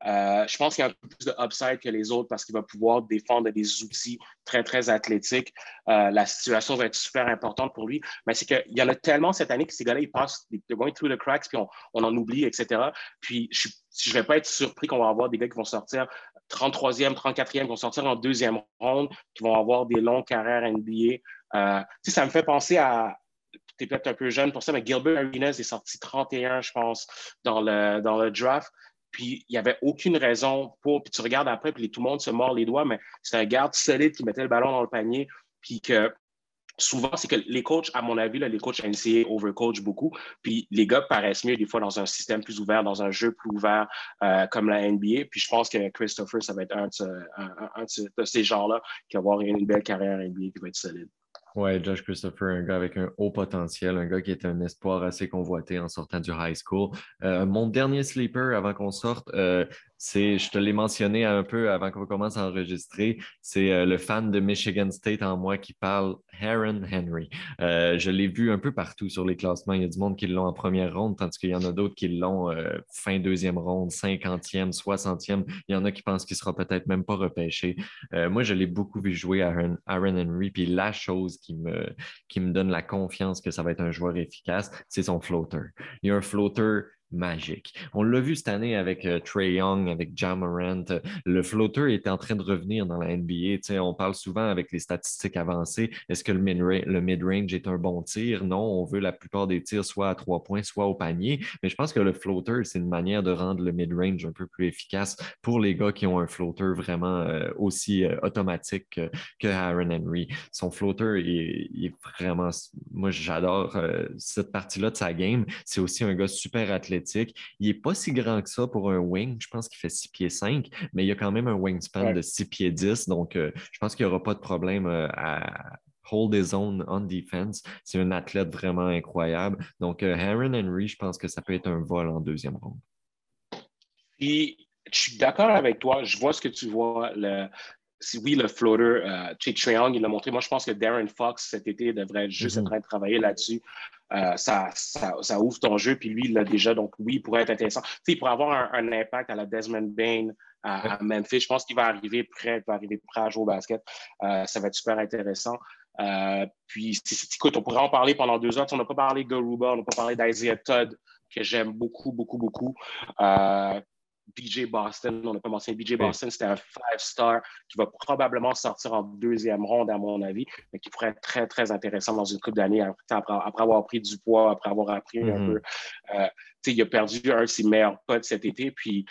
euh, je pense qu'il y a un peu plus de upside que les autres parce qu'il va pouvoir défendre des outils très, très athlétiques. Euh, la situation va être super importante pour lui. Mais c'est qu'il y en a tellement cette année que ces gars-là, ils passent, ils going through the cracks, puis on, en oublie, etc. Puis je ne vais pas être surpris qu'on va avoir des gars qui vont sortir 33e, 34e, qui vont sortir en deuxième ronde, qui vont avoir des longues carrières NBA. Euh, ça me fait penser à, tu es peut-être un peu jeune pour ça, mais Gilbert Arenas est sorti 31, je pense, dans le, dans le draft. Puis il n'y avait aucune raison pour. Puis tu regardes après, puis tout le monde se mord les doigts, mais c'est un garde solide qui mettait le ballon dans le panier. Puis que souvent, c'est que les coachs, à mon avis, les coachs NCA overcoach beaucoup. Puis les gars paraissent mieux des fois dans un système plus ouvert, dans un jeu plus ouvert euh, comme la NBA. Puis je pense que Christopher, ça va être un de, ces gens-là qui va avoir une belle carrière NBA qui va être solide. Ouais, Josh Christopher, un gars avec un haut potentiel, un gars qui est un espoir assez convoité en sortant du high school. Euh, mon dernier sleeper avant qu'on sorte, euh, c'est, je te l'ai mentionné un peu avant qu'on commence à enregistrer, c'est euh, le fan de Michigan State en moi qui parle, Aaron Henry. Euh, je l'ai vu un peu partout sur les classements. Il y a du monde qui l'ont en première ronde, tandis qu'il y en a d'autres qui l'ont euh, fin deuxième ronde, cinquantième, soixantième. Il y en a qui pensent qu'il sera peut-être même pas repêché. moi, je l'ai beaucoup vu jouer Aaron, Aaron Henry, puis la chose qui me, qui me donne la confiance que ça va être un joueur efficace, c'est son floater. Il y a un floater magique. On l'a vu cette année avec euh, Trey Young, avec Jamarant. Le floater est en train de revenir dans la NBA. on parle souvent avec les statistiques avancées. Est-ce que le mid-range est un bon tir? Non, on veut la plupart des tirs soit à trois points, soit au panier. Mais je pense que le floater, c'est une manière de rendre le mid-range un peu plus efficace pour les gars qui ont un floater vraiment euh, aussi euh, automatique que, Aaron Henry. Son floater est, vraiment... Moi, j'adore cette partie-là de sa game. C'est aussi un gars super athlétique il n'est pas si grand que ça pour un wing. Je pense qu'il fait 6 pieds 5, mais il y a quand même un wingspan de 6 pieds 10. Donc, euh, je pense qu'il n'y aura pas de problème euh, à hold his own on defense. C'est un athlète vraiment incroyable. Donc, euh, Aaron Henry, je pense que ça peut être un vol en deuxième ronde. Puis, je suis d'accord avec toi. Je vois ce que tu vois. Le, oui, le floater, euh, Triangle, il l'a montré. Moi, je pense que Darren Fox, cet été, devrait juste être en train de travailler là-dessus. Euh, ça, ça, ouvre ton jeu, puis lui, il l'a déjà. Donc, oui, il pourrait être intéressant. il pourrait avoir un, impact à la Desmond Bain à, Memphis. Je pense qu'il va arriver prêt, il va arriver prêt à jouer au basket. Euh, ça va être super intéressant. Euh, puis, écoute, on pourrait en parler pendant deux heures. On n'a pas parlé de Garuba, on n'a pas parlé d'Isaiah Todd, que j'aime beaucoup, beaucoup, beaucoup. BJ Boston. On a commencé BJ Boston, c'était un five-star qui va probablement sortir en deuxième ronde, à mon avis, mais qui pourrait être très, très intéressant dans une coupe d'années après, avoir pris du poids, après avoir appris un mm-hmm. peu. Euh, il a perdu un de ses meilleurs potes cet été, puis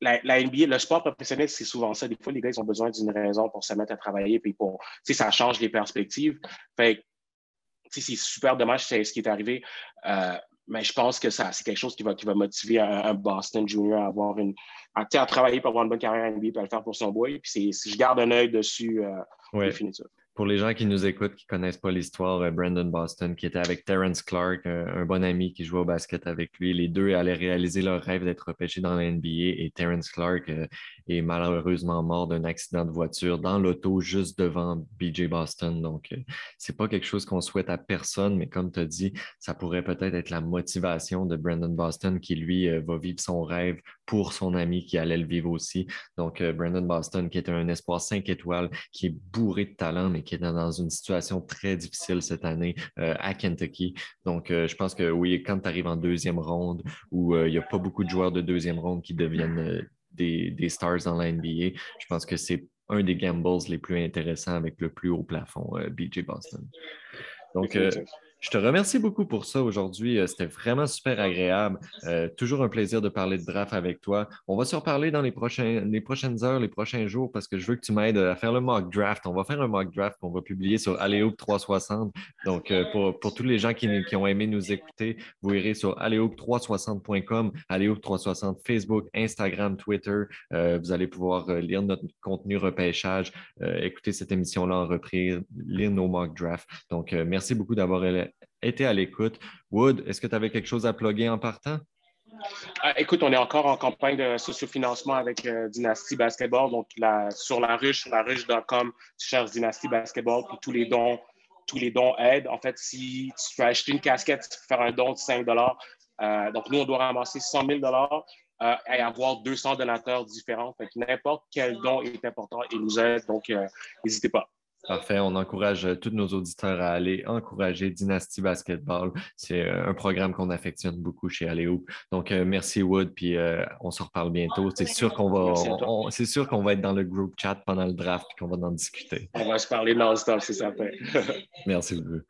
la, NBA, le sport professionnel, c'est souvent ça. Des fois, les gars, ils ont besoin d'une raison pour se mettre à travailler, puis pour, ça change les perspectives. Fait c'est super dommage c'est ce qui est arrivé. Euh, mais je pense que ça, c'est quelque chose qui va, qui va motiver un, Boston Junior à avoir une, à, travailler pour avoir une bonne carrière NBA et à le faire pour son boy. Puis si je garde un œil dessus, euh, ouais. pour les gens qui nous écoutent, qui ne connaissent pas l'histoire, euh, Brandon Boston, qui était avec Terrence Clark, un, bon ami qui jouait au basket avec lui, les deux allaient réaliser leur rêve d'être repêchés dans la NBA et Terrence Clark euh, est malheureusement mort d'un accident de voiture dans l'auto juste devant BJ Boston. Donc, euh, c'est pas quelque chose qu'on souhaite à personne, mais comme tu as dit, ça pourrait peut-être être la motivation de Brandon Boston qui, lui, va vivre son rêve pour son ami qui allait le vivre aussi. Donc, Brandon Boston, qui est un espoir 5 étoiles, qui est bourré de talent, mais qui est dans une situation très difficile cette année euh, à Kentucky. Donc, euh, je pense que oui, quand tu arrives en deuxième ronde, où euh, il n'y a pas beaucoup de joueurs de deuxième ronde qui deviennent des, stars dans la NBA, je pense que c'est un des gambles les plus intéressants avec le plus haut plafond, BJ Boston. Donc, je te remercie beaucoup pour ça aujourd'hui. Euh, c'était vraiment super agréable. Euh, toujours un plaisir de parler de draft avec toi. On va se reparler dans les, les prochaines heures, les prochains jours, parce que je veux que tu m'aides à faire le mock draft. On va faire un mock draft qu'on va publier sur Aléouk 360. Donc, euh, pour, tous les gens qui, ont aimé nous écouter, vous irez sur aléouk360.com, Aléouk 360 Facebook, Instagram, Twitter. vous allez pouvoir lire notre contenu repêchage, écouter cette émission-là en reprise, lire nos mock drafts. Donc, merci beaucoup d'avoir été à l'écoute. Wood, est-ce que tu avais quelque chose à plugger en partant? Ah, écoute, on est encore en campagne de sociofinancement avec euh, Dynasty Basketball. Donc, sur la ruche, la ruche.com, tu cherches Dynasty Basketball, puis tous les dons, tous les dons aident. En fait, si tu veux acheter une casquette, tu peux faire un don de 5 euh, Donc, nous, on doit ramasser 100 000 euh, et avoir 200 donateurs différents. Fait n'importe quel don est important et nous aide. Donc, n'hésitez pas. Parfait. On encourage euh, tous nos auditeurs à aller encourager Dynasty Basketball. C'est euh, un programme qu'on affectionne beaucoup chez Aléo. Donc, euh, merci Wood, puis on se reparle bientôt. C'est sûr qu'on va, c'est sûr qu'on va être dans le groupe chat pendant le draft et qu'on va en discuter. On va se parler non-stop, c'est certain. merci beaucoup.